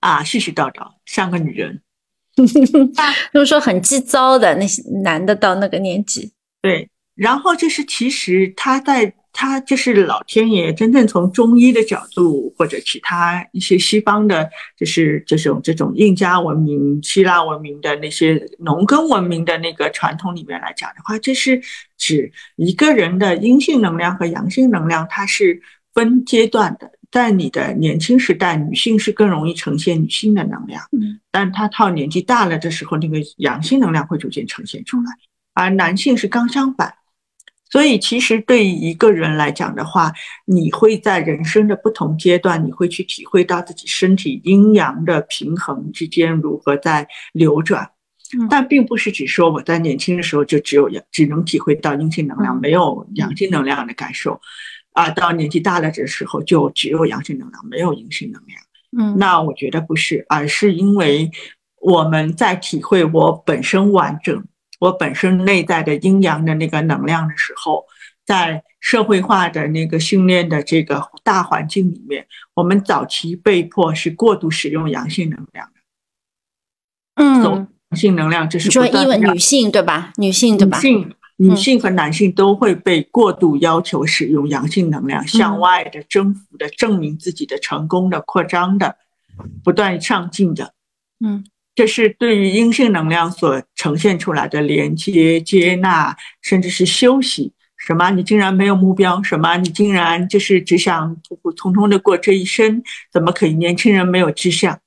啊，絮絮叨叨像个女人，就是说很急躁的那些男的到那个年纪，对，然后就是其实他在。他就是老天爷真正从中医的角度，或者其他一些西方的，就是这种这种印加文明、希腊文明的那些农耕文明的那个传统里面来讲的话，这是指一个人的阴性能量和阳性能量，它是分阶段的。在你的年轻时代，女性是更容易呈现女性的能量，嗯，但她到年纪大了的时候，那个阳性能量会逐渐呈现出来，而男性是刚相反。所以，其实对于一个人来讲的话，你会在人生的不同阶段，你会去体会到自己身体阴阳的平衡之间如何在流转。但并不是只说我在年轻的时候就只有阳，只能体会到阴性能量，没有阳性能量的感受。啊，到年纪大了的时候，就只有阳性能量，没有阴性能量。嗯，那我觉得不是，而是因为我们在体会我本身完整。我本身内在的阴阳的那个能量的时候，在社会化的那个训练的这个大环境里面，我们早期被迫是过度使用阳性能量的。嗯，阳性能量这是说，因为女性对吧？女性对吧？女性、女性和男性都会被过度要求使用阳性能量，向外的征服的、证明自己的、成功的、扩张的、不断上进的。嗯。这是对于阴性能量所呈现出来的连接、接纳，甚至是休息。什么？你竟然没有目标？什么？你竟然就是只想普普通通的过这一生？怎么可以？年轻人没有志向。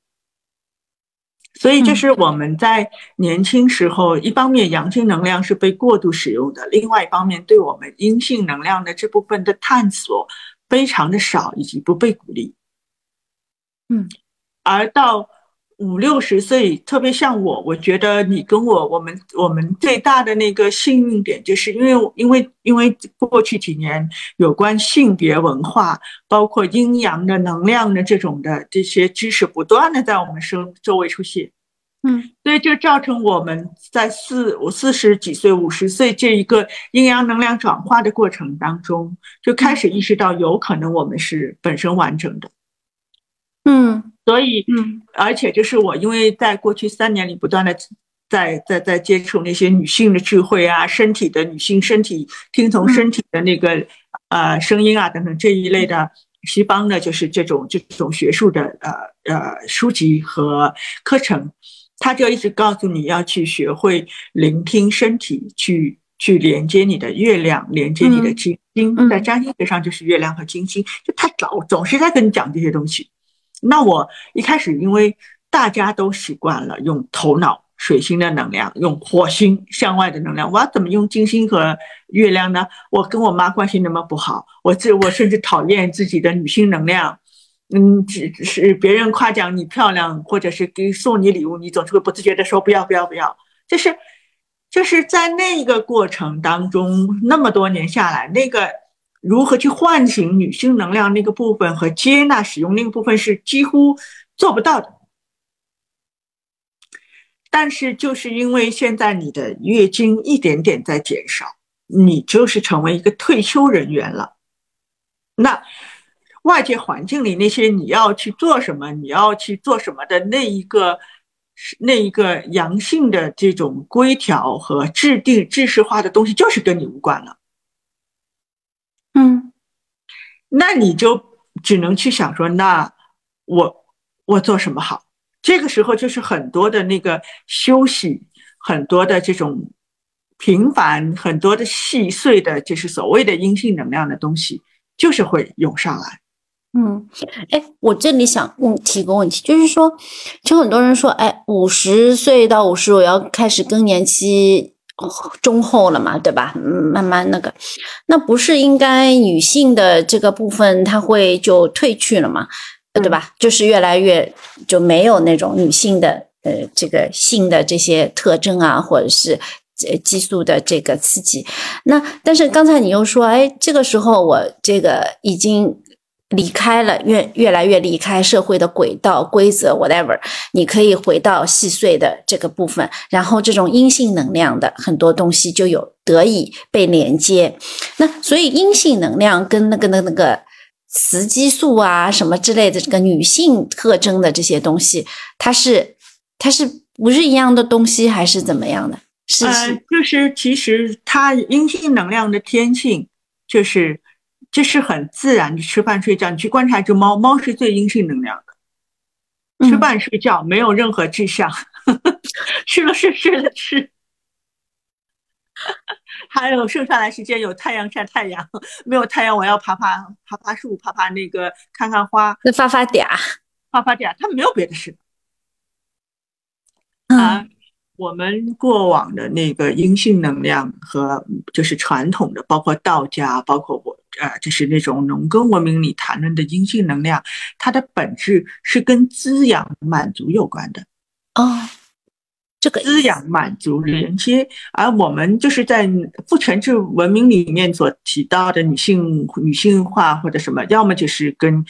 所以，这是我们在年轻时候，一方面阳性能量是被过度使用的，另外一方面对我们阴性能量的这部分的探索非常的少，以及不被鼓励。嗯，而到。五六十岁，特别像我，我觉得你跟我，我们我们最大的那个幸运点，就是因为因为因为过去几年有关性别文化，包括阴阳的能量的这种的这些知识，不断的在我们生周围出现，嗯，所以就造成我们在四五四十几岁、五十岁这一个阴阳能量转化的过程当中，就开始意识到有可能我们是本身完整的，嗯。所以，嗯，而且就是我，因为在过去三年里不断的在在在接触那些女性的智慧啊，身体的女性身体，听从身体的那个呃声音啊等等这一类的西方的，就是这种这种学术的呃呃书籍和课程，他就一直告诉你要去学会聆听身体，去去连接你的月亮，连接你的金星，在占星学上就是月亮和金星，就他老总是在跟你讲这些东西。那我一开始因为大家都习惯了用头脑。水星的能量，用火星向外的能量，我要怎么用金星和月亮呢？我跟我妈关系那么不好，我这我甚至讨厌自己的女性能量。嗯，只是别人夸奖你漂亮，或者是给送你礼物，你总是会不自觉的说不要不要不要。就是就是在那个过程当中，那么多年下来，那个如何去唤醒女性能量那个部分和接纳使用那个部分是几乎做不到的。但是，就是因为现在你的月经一点点在减少，你就是成为一个退休人员了。那外界环境里那些你要去做什么，你要去做什么的那一个那一个阳性的这种规条和制定制式化的东西，就是跟你无关了。嗯，那你就只能去想说，那我我做什么好？这个时候就是很多的那个休息，很多的这种平凡，很多的细碎的，就是所谓的阴性能量的东西，就是会涌上来。嗯，哎，我这里想问提个问题，就是说，就很多人说，哎，五十岁到五十，我要开始更年期中后了嘛，对吧？嗯，慢慢那个，那不是应该女性的这个部分，它会就退去了嘛？对吧？就是越来越就没有那种女性的呃这个性的这些特征啊，或者是呃激素的这个刺激。那但是刚才你又说，哎，这个时候我这个已经离开了，越越来越离开社会的轨道规则，whatever，你可以回到细碎的这个部分，然后这种阴性能量的很多东西就有得以被连接。那所以阴性能量跟那个那那个。雌激素啊，什么之类的，这个女性特征的这些东西，它是它是不是一样的东西，还是怎么样的？是是，就是其实它阴性能量的天性，就是这是很自然的，吃饭睡觉，你去观察一只猫，猫是最阴性能量的，吃饭睡觉没有任何志向，吃了睡，睡了吃。还有剩下来时间有太阳晒太阳，没有太阳我要爬爬爬爬树，爬爬那个看看花，发发嗲，发发嗲，他没有别的事。啊，我们过往的那个阴性能量和就是传统的，包括道家，包括我呃，就是那种农耕文明里谈论的阴性能量，它的本质是跟滋养满足有关的。哦。这个滋养、满足、连接，而我们就是在父权制文明里面所提到的女性女性化或者什么，要么就是跟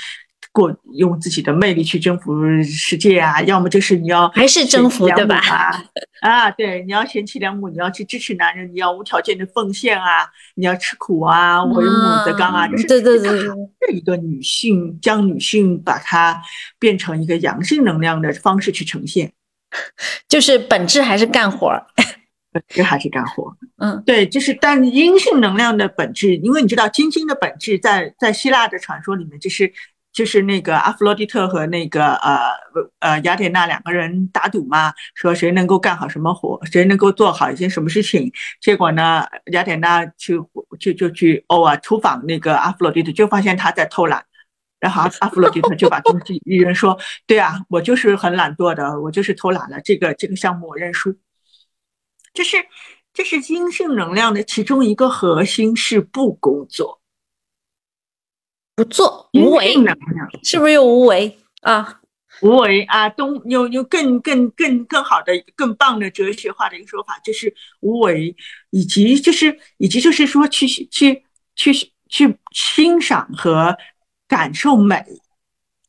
过用自己的魅力去征服世界啊，要么就是你要还是征服对吧？啊，对，你要贤妻良母，你要去支持男人，你要无条件的奉献啊，你要吃苦啊，为母则刚啊，就是对对对，这一个女性将女性把它变成一个阳性能量的方式去呈现。就是本质还是干活儿，本质还是干活。嗯，对，就是但阴性能量的本质，因为你知道金星的本质在在希腊的传说里面，就是就是那个阿弗洛狄特和那个呃呃雅典娜两个人打赌嘛，说谁能够干好什么活，谁能够做好一件什么事情。结果呢，雅典娜去就就去偶尔出访那个阿弗洛狄特，就发现他在偷懒。然后阿 阿弗洛狄特就把东西一人说：“对啊，我就是很懒惰的，我就是偷懒了。这个这个项目我认输。这是这是阴性能量的其中一个核心是不工作，不做无为，是不是又无为啊？无为啊，东有有更更更更好的更棒的哲学化的一个说法，就是无为，以及就是以及就是说去去去去欣赏和。”感受美，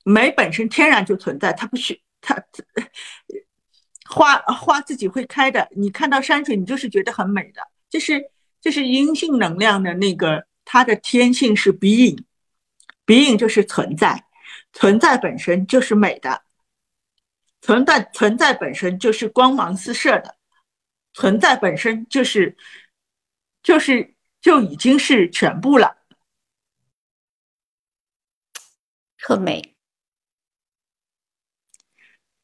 美本身天然就存在，它不需它花花自己会开的。你看到山水，你就是觉得很美的。就是就是阴性能量的那个，它的天性是 being，being 就是存在，存在本身就是美的，存在存在本身就是光芒四射的。存在本身就是，就是就已经是全部了，特美。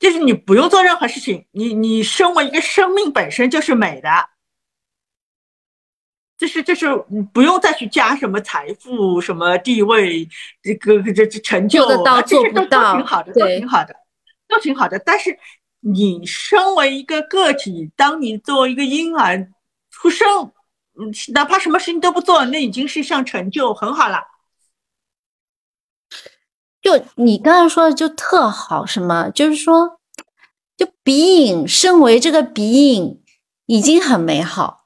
就是你不用做任何事情，你你身为一个生命本身就是美的，就是就是你不用再去加什么财富、什么地位、这个这这成就，做得到做不到，都挺好的，都挺好的，都挺好的。但是你身为一个个体，当你作为一个婴儿出生，嗯，哪怕什么事情都不做，那已经是一项成就，很好了。就你刚才说的就特好，什么？就是说，就鼻影，身为这个鼻影已经很美好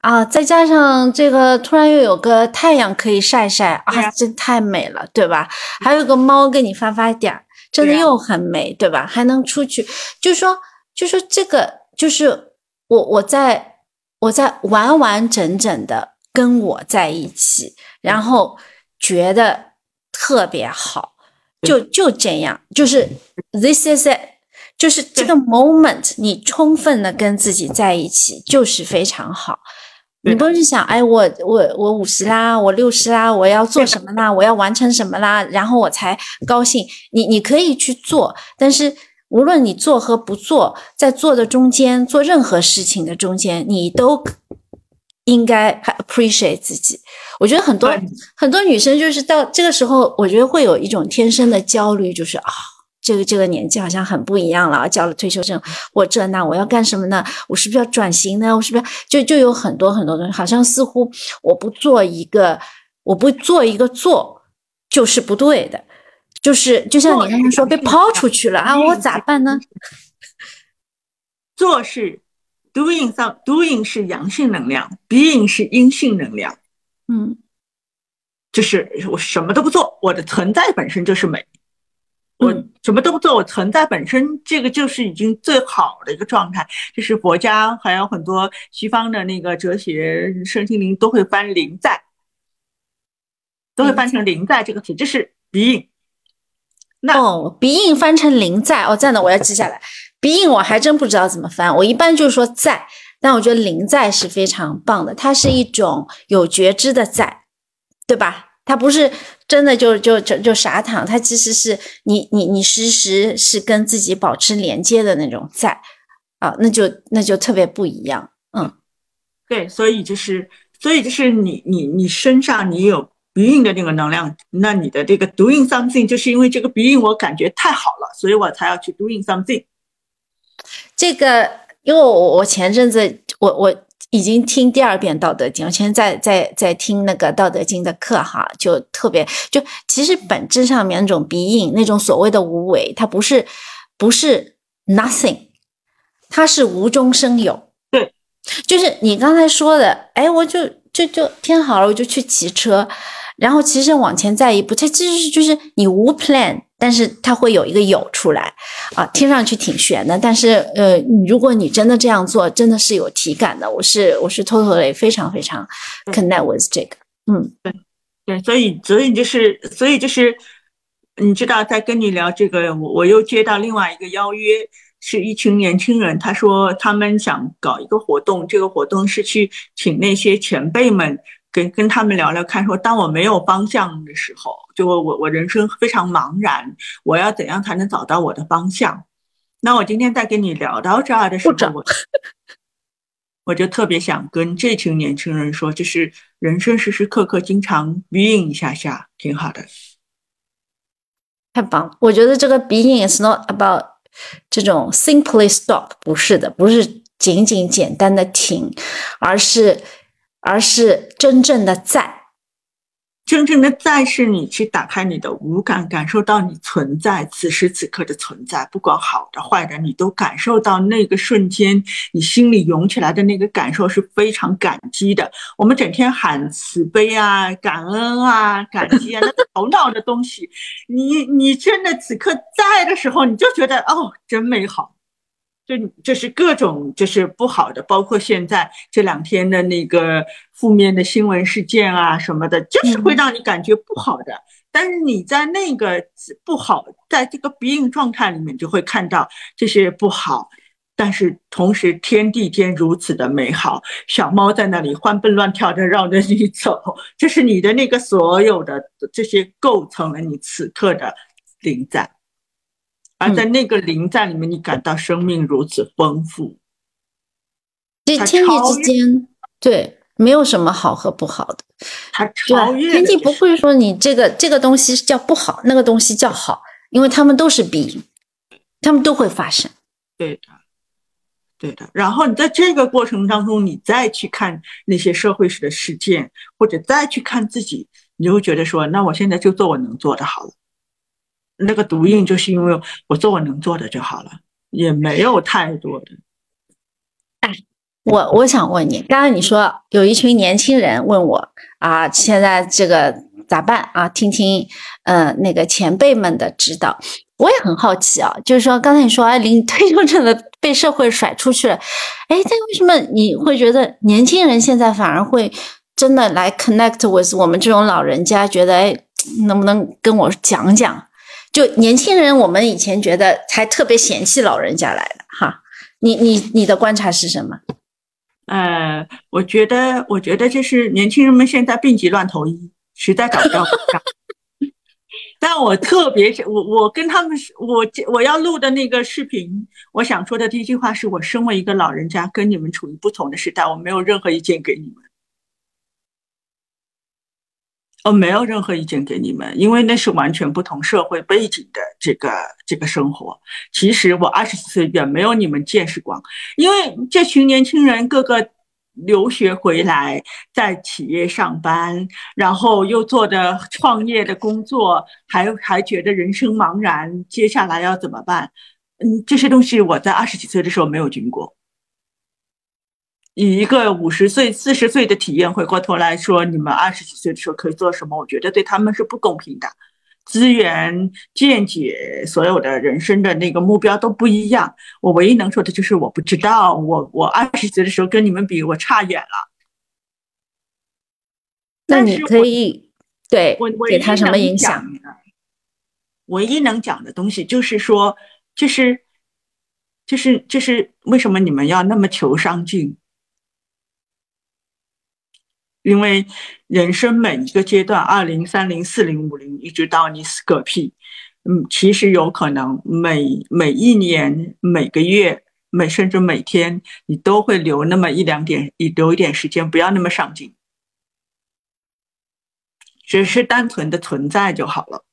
啊，再加上这个突然又有个太阳可以晒晒啊，真太美了，对吧？还有个猫给你发发嗲，真的又很美，对吧？还能出去，就说，就说这个，就是我，我在我在完完整整的跟我在一起，然后觉得特别好。就就这样，就是 this is it，就是这个 moment，你充分的跟自己在一起，就是非常好。你不是想，哎，我我我五十啦，我六十啦，我要做什么啦，我要完成什么啦，然后我才高兴。你你可以去做，但是无论你做和不做，在做的中间，做任何事情的中间，你都应该 appreciate 自己。我觉得很多很多女生就是到这个时候，我觉得会有一种天生的焦虑，就是啊，这个这个年纪好像很不一样了，交了退休证，我这那我要干什么呢？我是不是要转型呢？我是不是就就有很多很多东西，好像似乎我不做一个，我不做一个做就是不对的，就是就像你刚才说被抛出去了啊，我咋办呢？做是 doing some doing 是阳性能量，being 是阴性能量。嗯，就是我什么都不做，我的存在本身就是美。我什么都不做，我存在本身这个就是已经最好的一个状态。就是佛家还有很多西方的那个哲学、身心灵都会翻“灵在”，都会翻成“灵在”这个词，这是鼻影。那哦，鼻影翻成“灵在”哦，在呢，我要记下来。鼻影我还真不知道怎么翻，我一般就是说在。但我觉得临在是非常棒的，它是一种有觉知的在，对吧？它不是真的就就就就傻躺，它其实是你你你时时是跟自己保持连接的那种在啊，那就那就特别不一样。嗯，对，所以就是所以就是你你你身上你有鼻音的那个能量，那你的这个 doing something 就是因为这个鼻音我感觉太好了，所以我才要去 doing something。这个。因为我我前阵子我我已经听第二遍《道德经》，我现在在在听那个《道德经》的课哈，就特别就其实本质上面那种鼻影，那种所谓的无为，它不是不是 nothing，它是无中生有。对，就是你刚才说的，哎，我就就就听好了，我就去骑车，然后其实往前再一步，它其实就是你无 plan。但是它会有一个有出来啊，听上去挺悬的。但是呃，如果你真的这样做，真的是有体感的。我是我是 totally 非常非常 connect with 这个。嗯，对对，所以所以就是所以就是你知道，在跟你聊这个，我我又接到另外一个邀约，是一群年轻人，他说他们想搞一个活动，这个活动是去请那些前辈们。跟跟他们聊聊看，说当我没有方向的时候，就我我我人生非常茫然，我要怎样才能找到我的方向？那我今天在跟你聊到这儿的时候，我我就特别想跟这群年轻人说，就是人生时时刻刻经常 being 一下下，挺好的。太棒了！我觉得这个 being is not about 这种 simply stop，不是的，不是仅仅简单的停，而是。而是真正的在，真正的在是你去打开你的五感，感受到你存在，此时此刻的存在，不管好的坏的，你都感受到那个瞬间，你心里涌起来的那个感受是非常感激的。我们整天喊慈悲啊、感恩啊、感激啊，那头脑的东西，你你真的此刻在的时候，你就觉得哦，真美好。就就是各种就是不好的，包括现在这两天的那个负面的新闻事件啊什么的，就是会让你感觉不好的。但是你在那个不好，在这个 being 状态里面，就会看到这些不好，但是同时天地间如此的美好，小猫在那里欢蹦乱跳的绕着你走，这是你的那个所有的这些构成了你此刻的灵在，而在那个临在里面，你感到生命如此丰富。这天地之间，对，没有什么好和不好的，它超越天地不会说你这个这个东西叫不好，那个东西叫好，因为他们都是比，他们都会发生。对的。对的，然后你在这个过程当中，你再去看那些社会史的事件，或者再去看自己，你就会觉得说，那我现在就做我能做的好了。那个读印就是因为我做我能做的就好了，也没有太多的。哎，我我想问你，刚刚你说有一群年轻人问我啊，现在这个咋办啊？听听，呃，那个前辈们的指导。我也很好奇啊，就是说刚才你说哎，领退休证的被社会甩出去了，哎，但为什么你会觉得年轻人现在反而会真的来 connect with 我们这种老人家？觉得哎，能不能跟我讲讲？就年轻人，我们以前觉得才特别嫌弃老人家来的哈。你你你的观察是什么？呃，我觉得我觉得就是年轻人们现在病急乱投医，实在找不到。但我特别，我我跟他们是，我我要录的那个视频，我想说的第一句话是我身为一个老人家，跟你们处于不同的时代，我没有任何意见给你们，我没有任何意见给你们，因为那是完全不同社会背景的这个这个生活。其实我二十四岁远没有你们见识广，因为这群年轻人个个。留学回来，在企业上班，然后又做的创业的工作，还还觉得人生茫然，接下来要怎么办？嗯，这些东西我在二十几岁的时候没有经过。以一个五十岁、四十岁的体验，回过头来说，你们二十几岁的时候可以做什么？我觉得对他们是不公平的。资源、见解，所有的人生的那个目标都不一样。我唯一能说的就是我不知道。我我二十岁的时候跟你们比，我差远了。那你可以对给他什么影响？唯一能讲的东西就是说，就是就是就是为什么你们要那么求上进？因为人生每一个阶段，二零、三零、四零、五零，一直到你死个屁，嗯，其实有可能每每一年、每个月、每甚至每天，你都会留那么一两点，留一点时间，不要那么上进，只是单纯的存在就好了。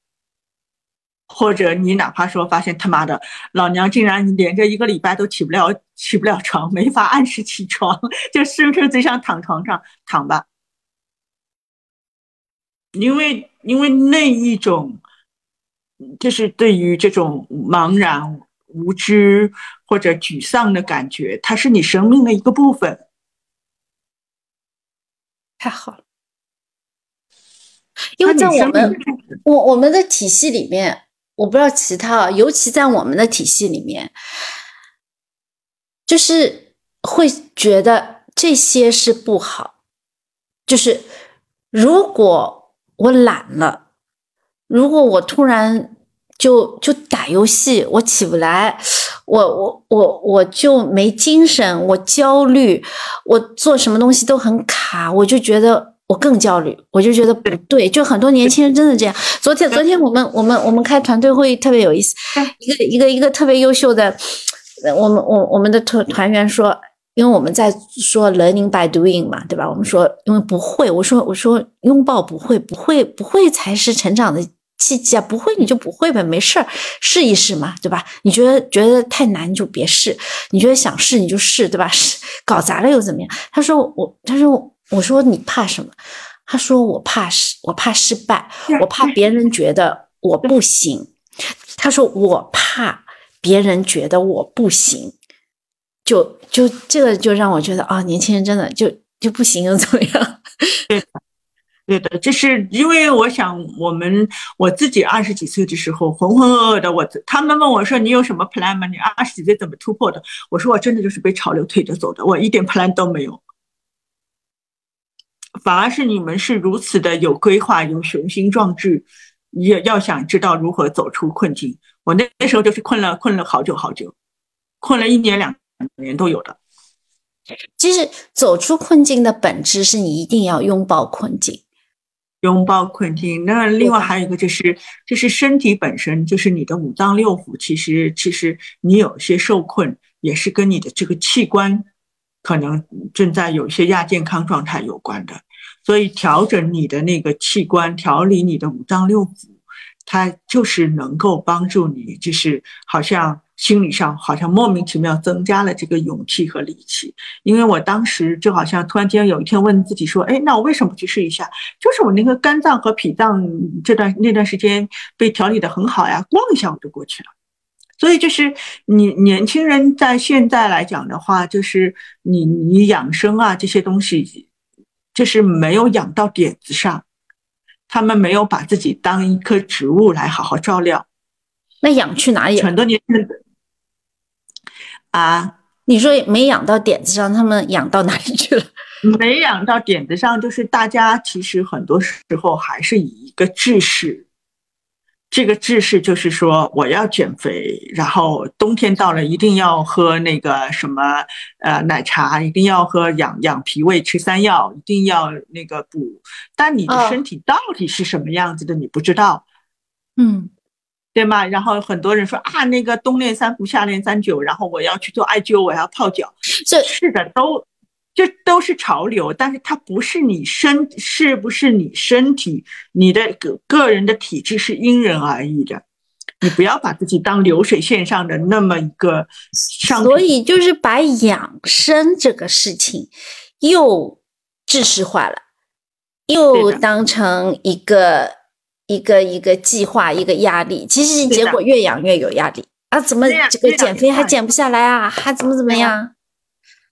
或者你哪怕说发现他妈的老娘竟然连着一个礼拜都起不了起不了床，没法按时起床，就生生只想躺床上躺吧。因为，因为那一种，就是对于这种茫然、无知或者沮丧的感觉，它是你生命的一个部分。太好了，因为在我们我我们的体系里面，我不知道其他，尤其在我们的体系里面，就是会觉得这些是不好，就是如果。我懒了，如果我突然就就打游戏，我起不来，我我我我就没精神，我焦虑，我做什么东西都很卡，我就觉得我更焦虑，我就觉得不对，就很多年轻人真的这样。昨天昨天我们我们我们开团队会议特别有意思，一个一个一个特别优秀的，我们我我们的团团员说。因为我们在说 learning by doing 嘛，对吧？我们说，因为不会，我说，我说拥抱不会，不会，不会才是成长的契机啊！不会你就不会呗，没事儿，试一试嘛，对吧？你觉得觉得太难就别试，你觉得想试你就试，对吧？试搞砸了又怎么样？他说我，他说我说你怕什么？他说我怕失，我怕失败，我怕别人觉得我不行。他说我怕别人觉得我不行。就就这个就让我觉得啊，年轻人真的就就不行又怎么样？对的，对的，就是因为我想，我们我自己二十几岁的时候浑浑噩噩的，我他们问我说你有什么 plan 吗？你二十几岁怎么突破的？我说我真的就是被潮流推着走的，我一点 plan 都没有，反而是你们是如此的有规划、有雄心壮志，也要想知道如何走出困境。我那那时候就是困了困了好久好久，困了一年两。年都有的。其实走出困境的本质是你一定要拥抱困境，拥抱困境。那另外还有一个就是，就是身体本身，就是你的五脏六腑，其实其实你有些受困，也是跟你的这个器官可能正在有一些亚健康状态有关的。所以调整你的那个器官，调理你的五脏六腑，它就是能够帮助你，就是好像。心理上好像莫名其妙增加了这个勇气和力气，因为我当时就好像突然间有一天问自己说：“哎，那我为什么不去试一下？就是我那个肝脏和脾脏这段那段时间被调理的很好呀，逛一下我就过去了。”所以就是你年轻人在现在来讲的话，就是你你养生啊这些东西，就是没有养到点子上，他们没有把自己当一棵植物来好好照料。那养去哪里？很多年。啊，你说没养到点子上，他们养到哪里去了？没养到点子上，就是大家其实很多时候还是以一个志士，这个志士就是说我要减肥，然后冬天到了一定要喝那个什么呃奶茶，一定要喝养养脾胃，吃山药，一定要那个补。但你的身体到底是什么样子的，你不知道。嗯。对吗？然后很多人说啊，那个冬练三伏，夏练三九，然后我要去做艾灸，我要泡脚。这是的，都这都是潮流，但是它不是你身，是不是你身体？你的个个人的体质是因人而异的，你不要把自己当流水线上的那么一个上。所以就是把养生这个事情又知识化了，又当成一个。一个一个计划，一个压力，其实结果越养越有压力啊！怎么这个减肥还减不下来啊？还怎么怎么样？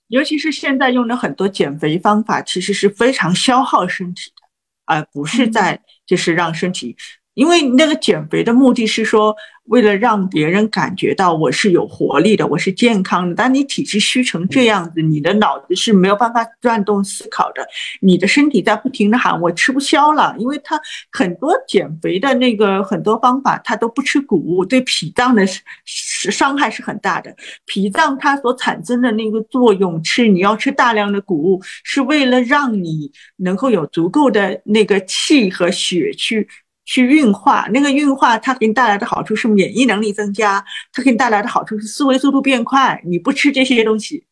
尤其是现在用的很多减肥方法，其实是非常消耗身体的，而不是在就是让身体。因为那个减肥的目的是说，为了让别人感觉到我是有活力的，我是健康的。当你体质虚成这样子，你的脑子是没有办法转动思考的，你的身体在不停的喊我吃不消了。因为它很多减肥的那个很多方法，它都不吃谷物，对脾脏的伤害是很大的。脾脏它所产生的那个作用，吃你要吃大量的谷物，是为了让你能够有足够的那个气和血去。去运化那个运化，它给你带来的好处是免疫能力增加，它给你带来的好处是思维速度变快。你不吃这些东西，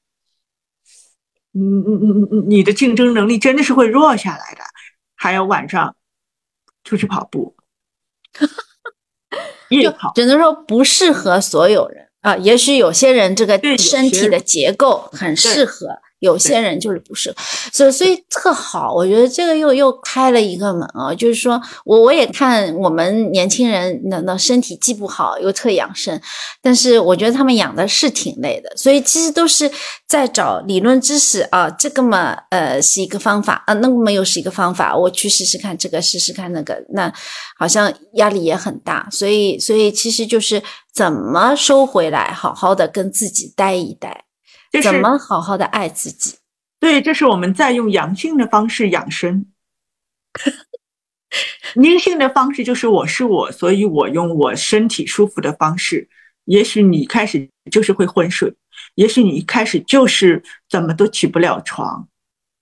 你你你你你的竞争能力真的是会弱下来的。还有晚上出去跑步，夜跑，只能说不适合所有人啊。也许有些人这个身体的结构很适合。有些人就是不适合，所以所以特好，我觉得这个又又开了一个门啊，就是说我我也看我们年轻人那那身体既不好又特养生，但是我觉得他们养的是挺累的，所以其实都是在找理论知识啊，这个嘛呃是一个方法啊，那个嘛又是一个方法，我去试试看这个试试看那个，那好像压力也很大，所以所以其实就是怎么收回来，好好的跟自己待一待。怎么好好的爱自己？对，这是我们在用阳性的方式养生，阴性的方式就是我是我，所以我用我身体舒服的方式。也许你开始就是会昏睡，也许你一开始就是怎么都起不了床，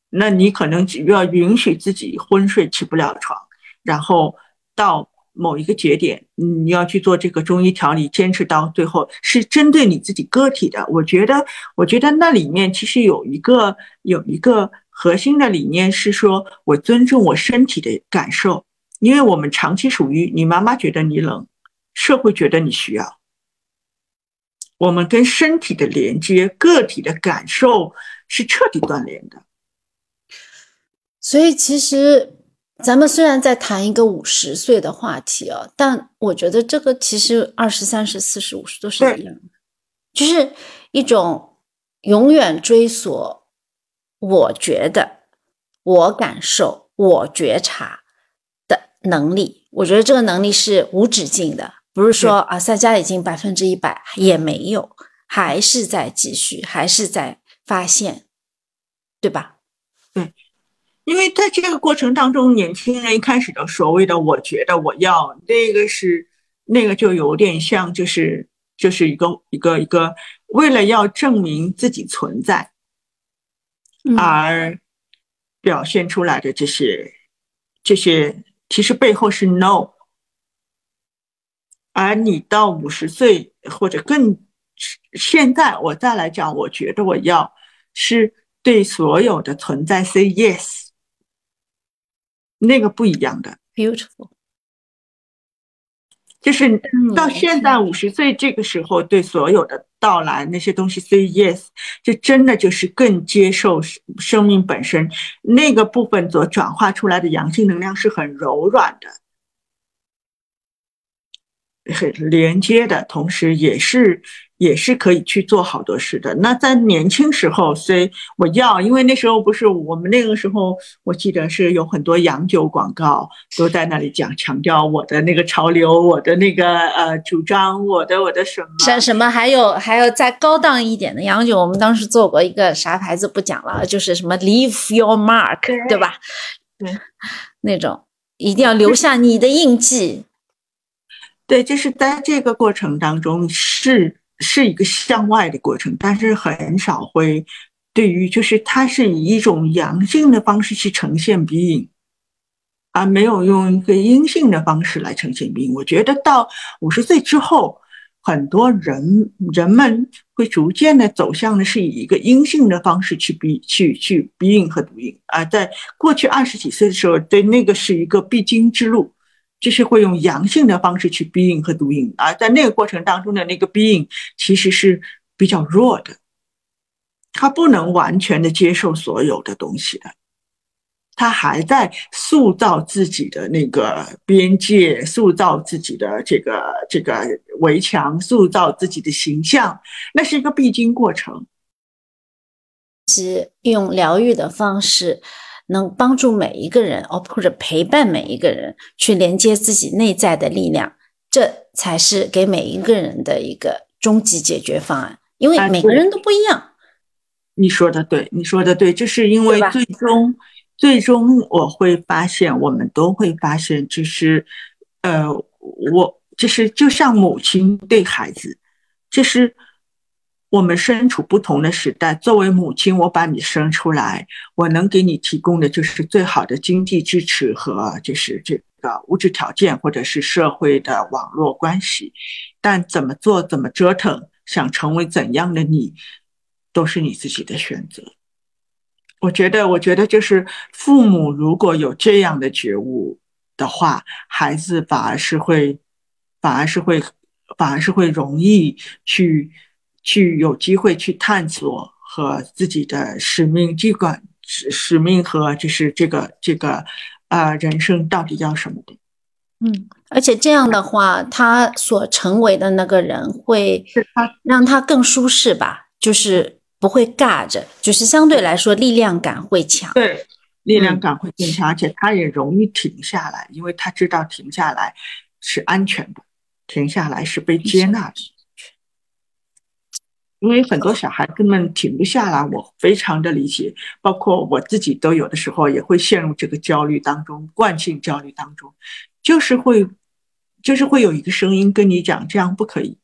那你可能只要允许自己昏睡起不了床，然后到。某一个节点，你要去做这个中医调理，坚持到最后是针对你自己个体的。我觉得，我觉得那里面其实有一个有一个核心的理念是说，我尊重我身体的感受，因为我们长期属于你妈妈觉得你冷，社会觉得你需要，我们跟身体的连接、个体的感受是彻底断联的。所以其实。咱们虽然在谈一个五十岁的话题啊，但我觉得这个其实二十三、十四、十五十都是一样的，就是一种永远追索我觉得、我感受、我觉察的能力。我觉得这个能力是无止境的，不是说啊，大家已经百分之一百也没有，还是在继续，还是在发现，对吧？对。因为在这个过程当中，年轻人一开始的所谓的“我觉得我要那个是那个”，就有点像就是就是一个一个一个为了要证明自己存在而表现出来的这些这些，其实背后是 no。而你到五十岁或者更现在，我再来讲，我觉得我要是对所有的存在 say yes，那个不一样的，beautiful。就是到现在五十岁这个时候，对所有的到来那些东西 say yes，就真的就是更接受生命本身那个部分所转化出来的阳性能量是很柔软的。很连接的同时，也是也是可以去做好多事的。那在年轻时候，所以我要，因为那时候不是我们那个时候，我记得是有很多洋酒广告都在那里讲，强调我的那个潮流，我的那个呃主张，我的我的什么什什么，还有还有再高档一点的洋酒，我们当时做过一个啥牌子不讲了，就是什么 Leave Your Mark，对吧？对，那种一定要留下你的印记。对，就是在这个过程当中是是一个向外的过程，但是很少会对于就是它是以一种阳性的方式去呈现鼻影，而没有用一个阴性的方式来呈现鼻影。我觉得到五十岁之后，很多人人们会逐渐的走向的是以一个阴性的方式去鼻去去鼻影和读影，而在过去二十几岁的时候，对那个是一个必经之路。就是会用阳性的方式去逼应和读应，而在那个过程当中的那个逼应其实是比较弱的，他不能完全的接受所有的东西的，他还在塑造自己的那个边界，塑造自己的这个这个围墙，塑造自己的形象，那是一个必经过程。是用疗愈的方式。能帮助每一个人，哦，或者陪伴每一个人去连接自己内在的力量，这才是给每一个人的一个终极解决方案。因为每个人都不一样。你说的对，你说的对，就是因为最终，最终我会发现，我们都会发现，就是，呃，我就是就像母亲对孩子，就是。我们身处不同的时代，作为母亲，我把你生出来，我能给你提供的就是最好的经济支持和就是这个物质条件，或者是社会的网络关系。但怎么做，怎么折腾，想成为怎样的你，都是你自己的选择。我觉得，我觉得就是父母如果有这样的觉悟的话，孩子反而是会，反而是会，反而是会容易去。去有机会去探索和自己的使命、这个使使命和就是这个这个呃人生到底要什么的？嗯，而且这样的话，他所成为的那个人会让他更舒适吧，就是不会尬着，就是相对来说力量感会强。对，力量感会更强，而且他也容易停下来，因为他知道停下来是安全的，停下来是被接纳的。因为很多小孩根本停不下来，我非常的理解，包括我自己都有的时候也会陷入这个焦虑当中，惯性焦虑当中，就是会，就是会有一个声音跟你讲这样不可以，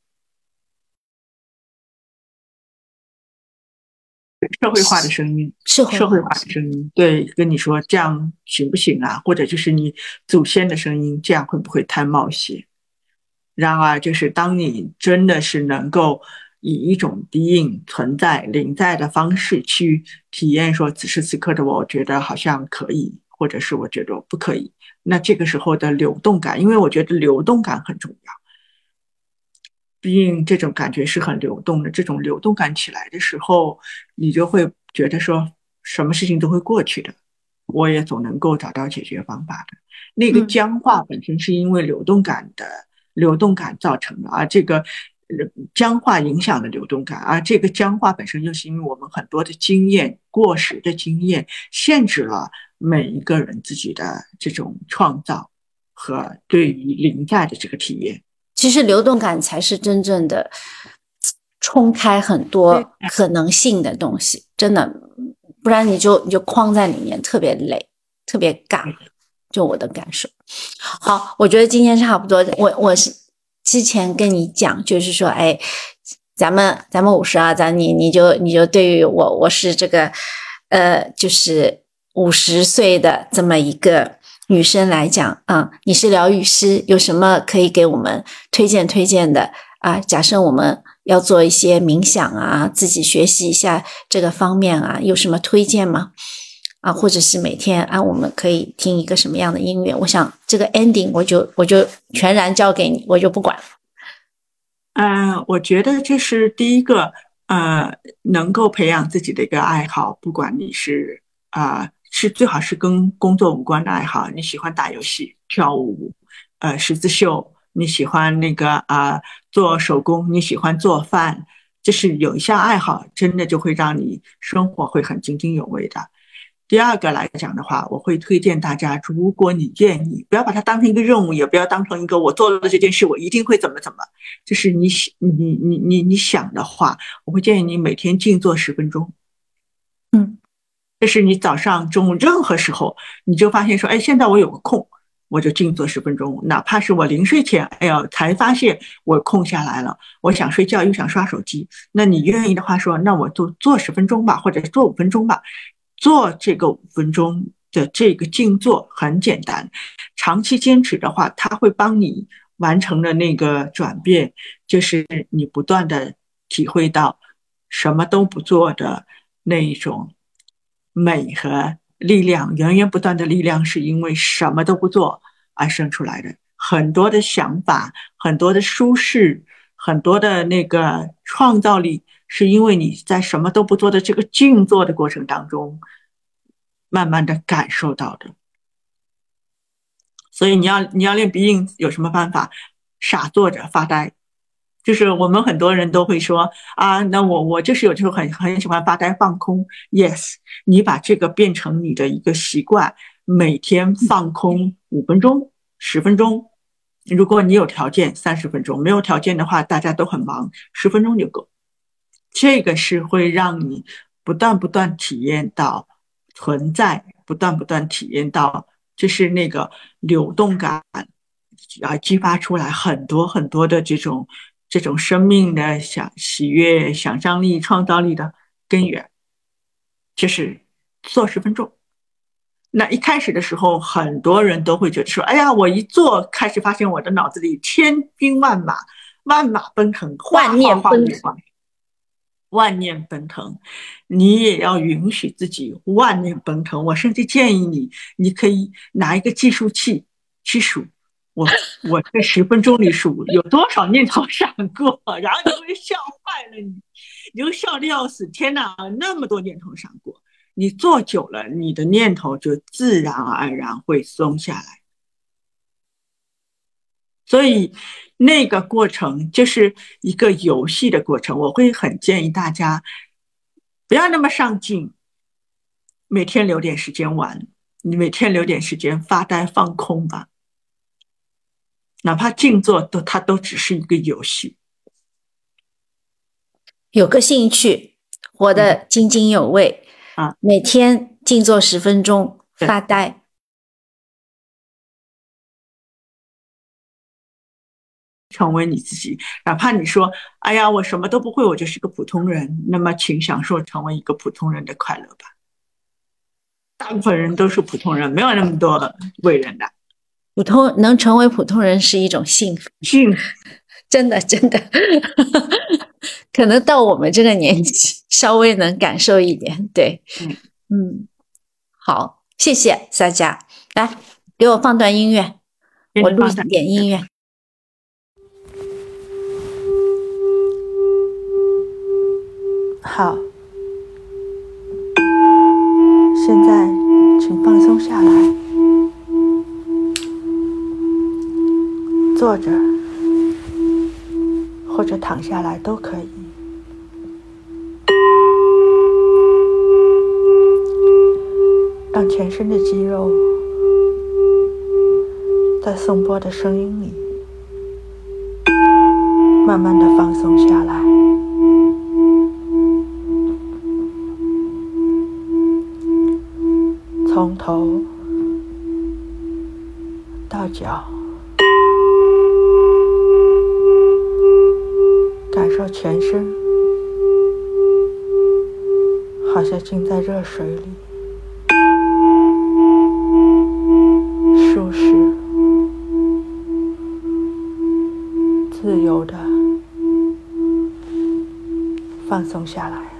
社会化的声音，社会化的声音，对，跟你说这样行不行啊？或者就是你祖先的声音，这样会不会太冒险？然而，就是当你真的是能够。以一种低应存在临在的方式去体验，说此时此刻的我，我觉得好像可以，或者是我觉得不可以。那这个时候的流动感，因为我觉得流动感很重要，毕竟这种感觉是很流动的。这种流动感起来的时候，你就会觉得说，什么事情都会过去的，我也总能够找到解决方法的。那个僵化本身是因为流动感的流动感造成的，而这个。僵化影响的流动感，而这个僵化本身就是因为我们很多的经验过时的经验，限制了每一个人自己的这种创造和对于临在的这个体验。其实流动感才是真正的冲开很多可能性的东西，真的，不然你就你就框在里面，特别累，特别尬。就我的感受。好，我觉得今天差不多，我我是。之前跟你讲，就是说，哎，咱们咱们五十啊，咱你你就你就对于我我是这个呃，就是五十岁的这么一个女生来讲啊，你是疗愈师，有什么可以给我们推荐推荐的啊？假设我们要做一些冥想啊，自己学习一下这个方面啊，有什么推荐吗？啊，或者是每天啊，我们可以听一个什么样的音乐？我想这个 ending 我就我就全然交给你，我就不管了。嗯，我觉得这是第一个，呃，能够培养自己的一个爱好，不管你是啊，是最好是跟工作无关的爱好，你喜欢打游戏、跳舞，呃，十字绣，你喜欢那个啊，做手工，你喜欢做饭，就是有一项爱好，真的就会让你生活会很津津有味的。第二个来讲的话，我会推荐大家，如果你愿意，不要把它当成一个任务，也不要当成一个我做了这件事，我一定会怎么怎么。就是你你你你你想的话，我会建议你每天静坐十分钟。嗯，这是你早上、中午任何时候，你就发现说，哎，现在我有个空，我就静坐十分钟。哪怕是我临睡前，哎呀，才发现我空下来了，我想睡觉又想刷手机，那你愿意的话说，那我就做十分钟吧，或者做五分钟吧。做这个五分钟的这个静坐很简单，长期坚持的话，它会帮你完成了那个转变，就是你不断的体会到什么都不做的那一种美和力量，源源不断的力量是因为什么都不做而生出来的。很多的想法，很多的舒适，很多的那个创造力。是因为你在什么都不做的这个静坐的过程当中，慢慢的感受到的。所以你要你要练鼻音有什么办法？傻坐着发呆，就是我们很多人都会说啊，那我我就是有时候很很喜欢发呆放空。Yes，你把这个变成你的一个习惯，每天放空五分钟、十分钟。如果你有条件，三十分钟；没有条件的话，大家都很忙，十分钟就够。这个是会让你不断不断体验到存在，不断不断体验到，就是那个流动感，啊，激发出来很多很多的这种这种生命的想喜悦、想象力、创造力的根源。就是做十分钟。那一开始的时候，很多人都会觉得说：“哎呀，我一做，开始发现我的脑子里千军万马，万马奔腾，万念奔腾。”万念奔腾，你也要允许自己万念奔腾。我甚至建议你，你可以拿一个计数器去数，我 我这十分钟里数有多少念头闪过，然后你会笑坏了你，你就笑的要死。天哪，那么多念头闪过，你做久了，你的念头就自然而然会松下来。所以。那个过程就是一个游戏的过程，我会很建议大家不要那么上进，每天留点时间玩，你每天留点时间发呆放空吧，哪怕静坐都它都只是一个游戏，有个兴趣，活得津津有味啊，每天静坐十分钟发呆。成为你自己，哪怕你说“哎呀，我什么都不会，我就是个普通人”，那么请享受成为一个普通人的快乐吧。大部分人都是普通人，没有那么多伟人的。普通能成为普通人是一种幸福，幸福，真的真的。可能到我们这个年纪，稍微能感受一点。对，嗯嗯，好，谢谢大家。来，给我放段音乐，我录一点音乐。好，现在请放松下来，坐着或者躺下来都可以，让全身的肌肉在颂钵的声音里慢慢的放松下来。从头到脚感受全身好像浸在热水里舒适自由的放松下来。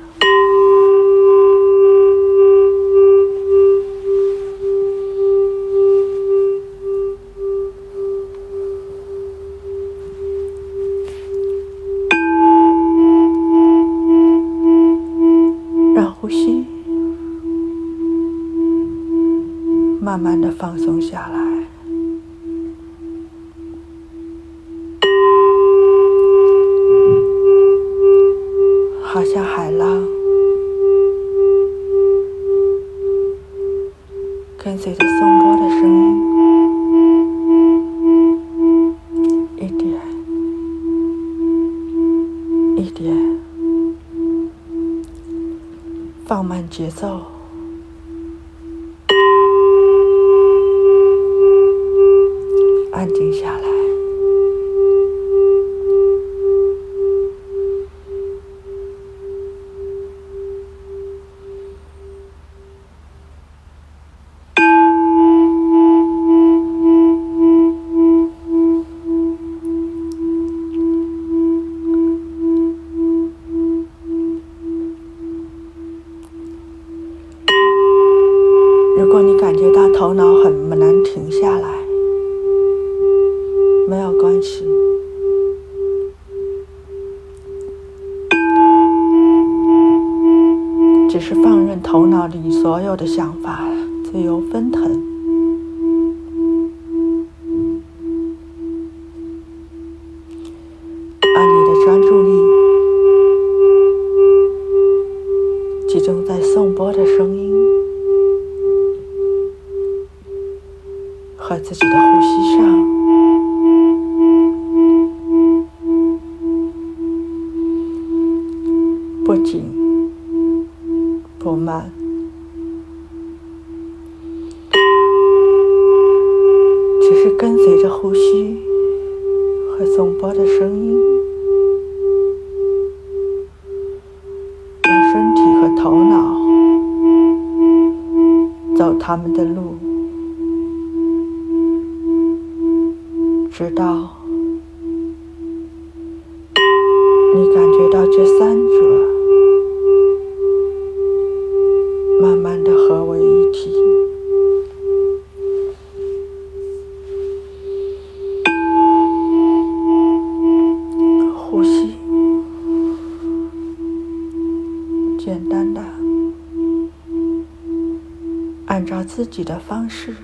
自己的方式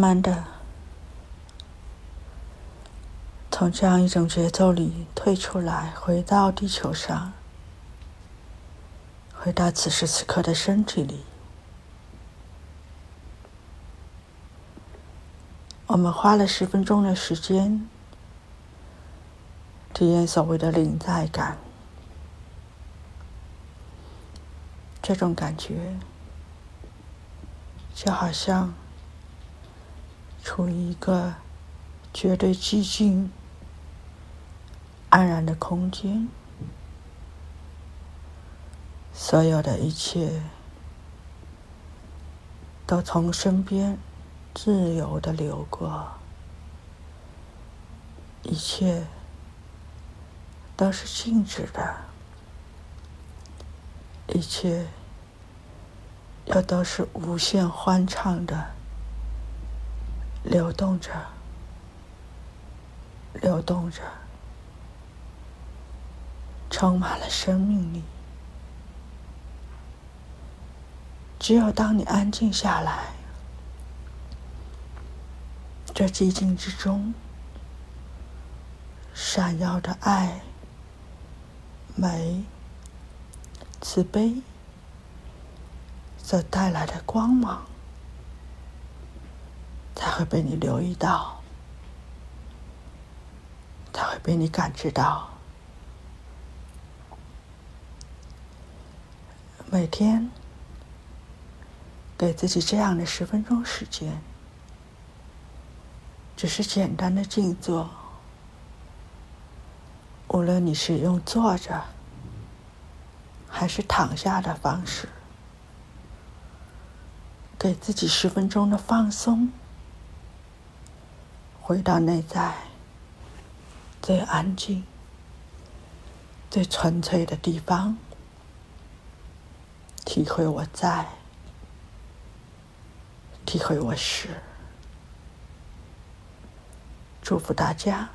慢慢的从这样一种节奏里退出来，回到地球上，回到此时此刻的身体里。我们花了十分钟的时间，体验所谓的临在感。这种感觉，就好像处于一个绝对寂静、安然的空间，所有的一切都从身边。自由的流过，一切都是静止的，一切又都是无限欢畅的，流动着，流动着，充满了生命力。只有当你安静下来。这寂静之中，闪耀着爱、美、慈悲所带来的光芒，才会被你留意到，才会被你感知到。每天给自己这样的十分钟时间。只是简单的静坐，无论你是用坐着还是躺下的方式，给自己十分钟的放松，回到内在最安静、最纯粹的地方，体会我在，体会我是。祝福大家。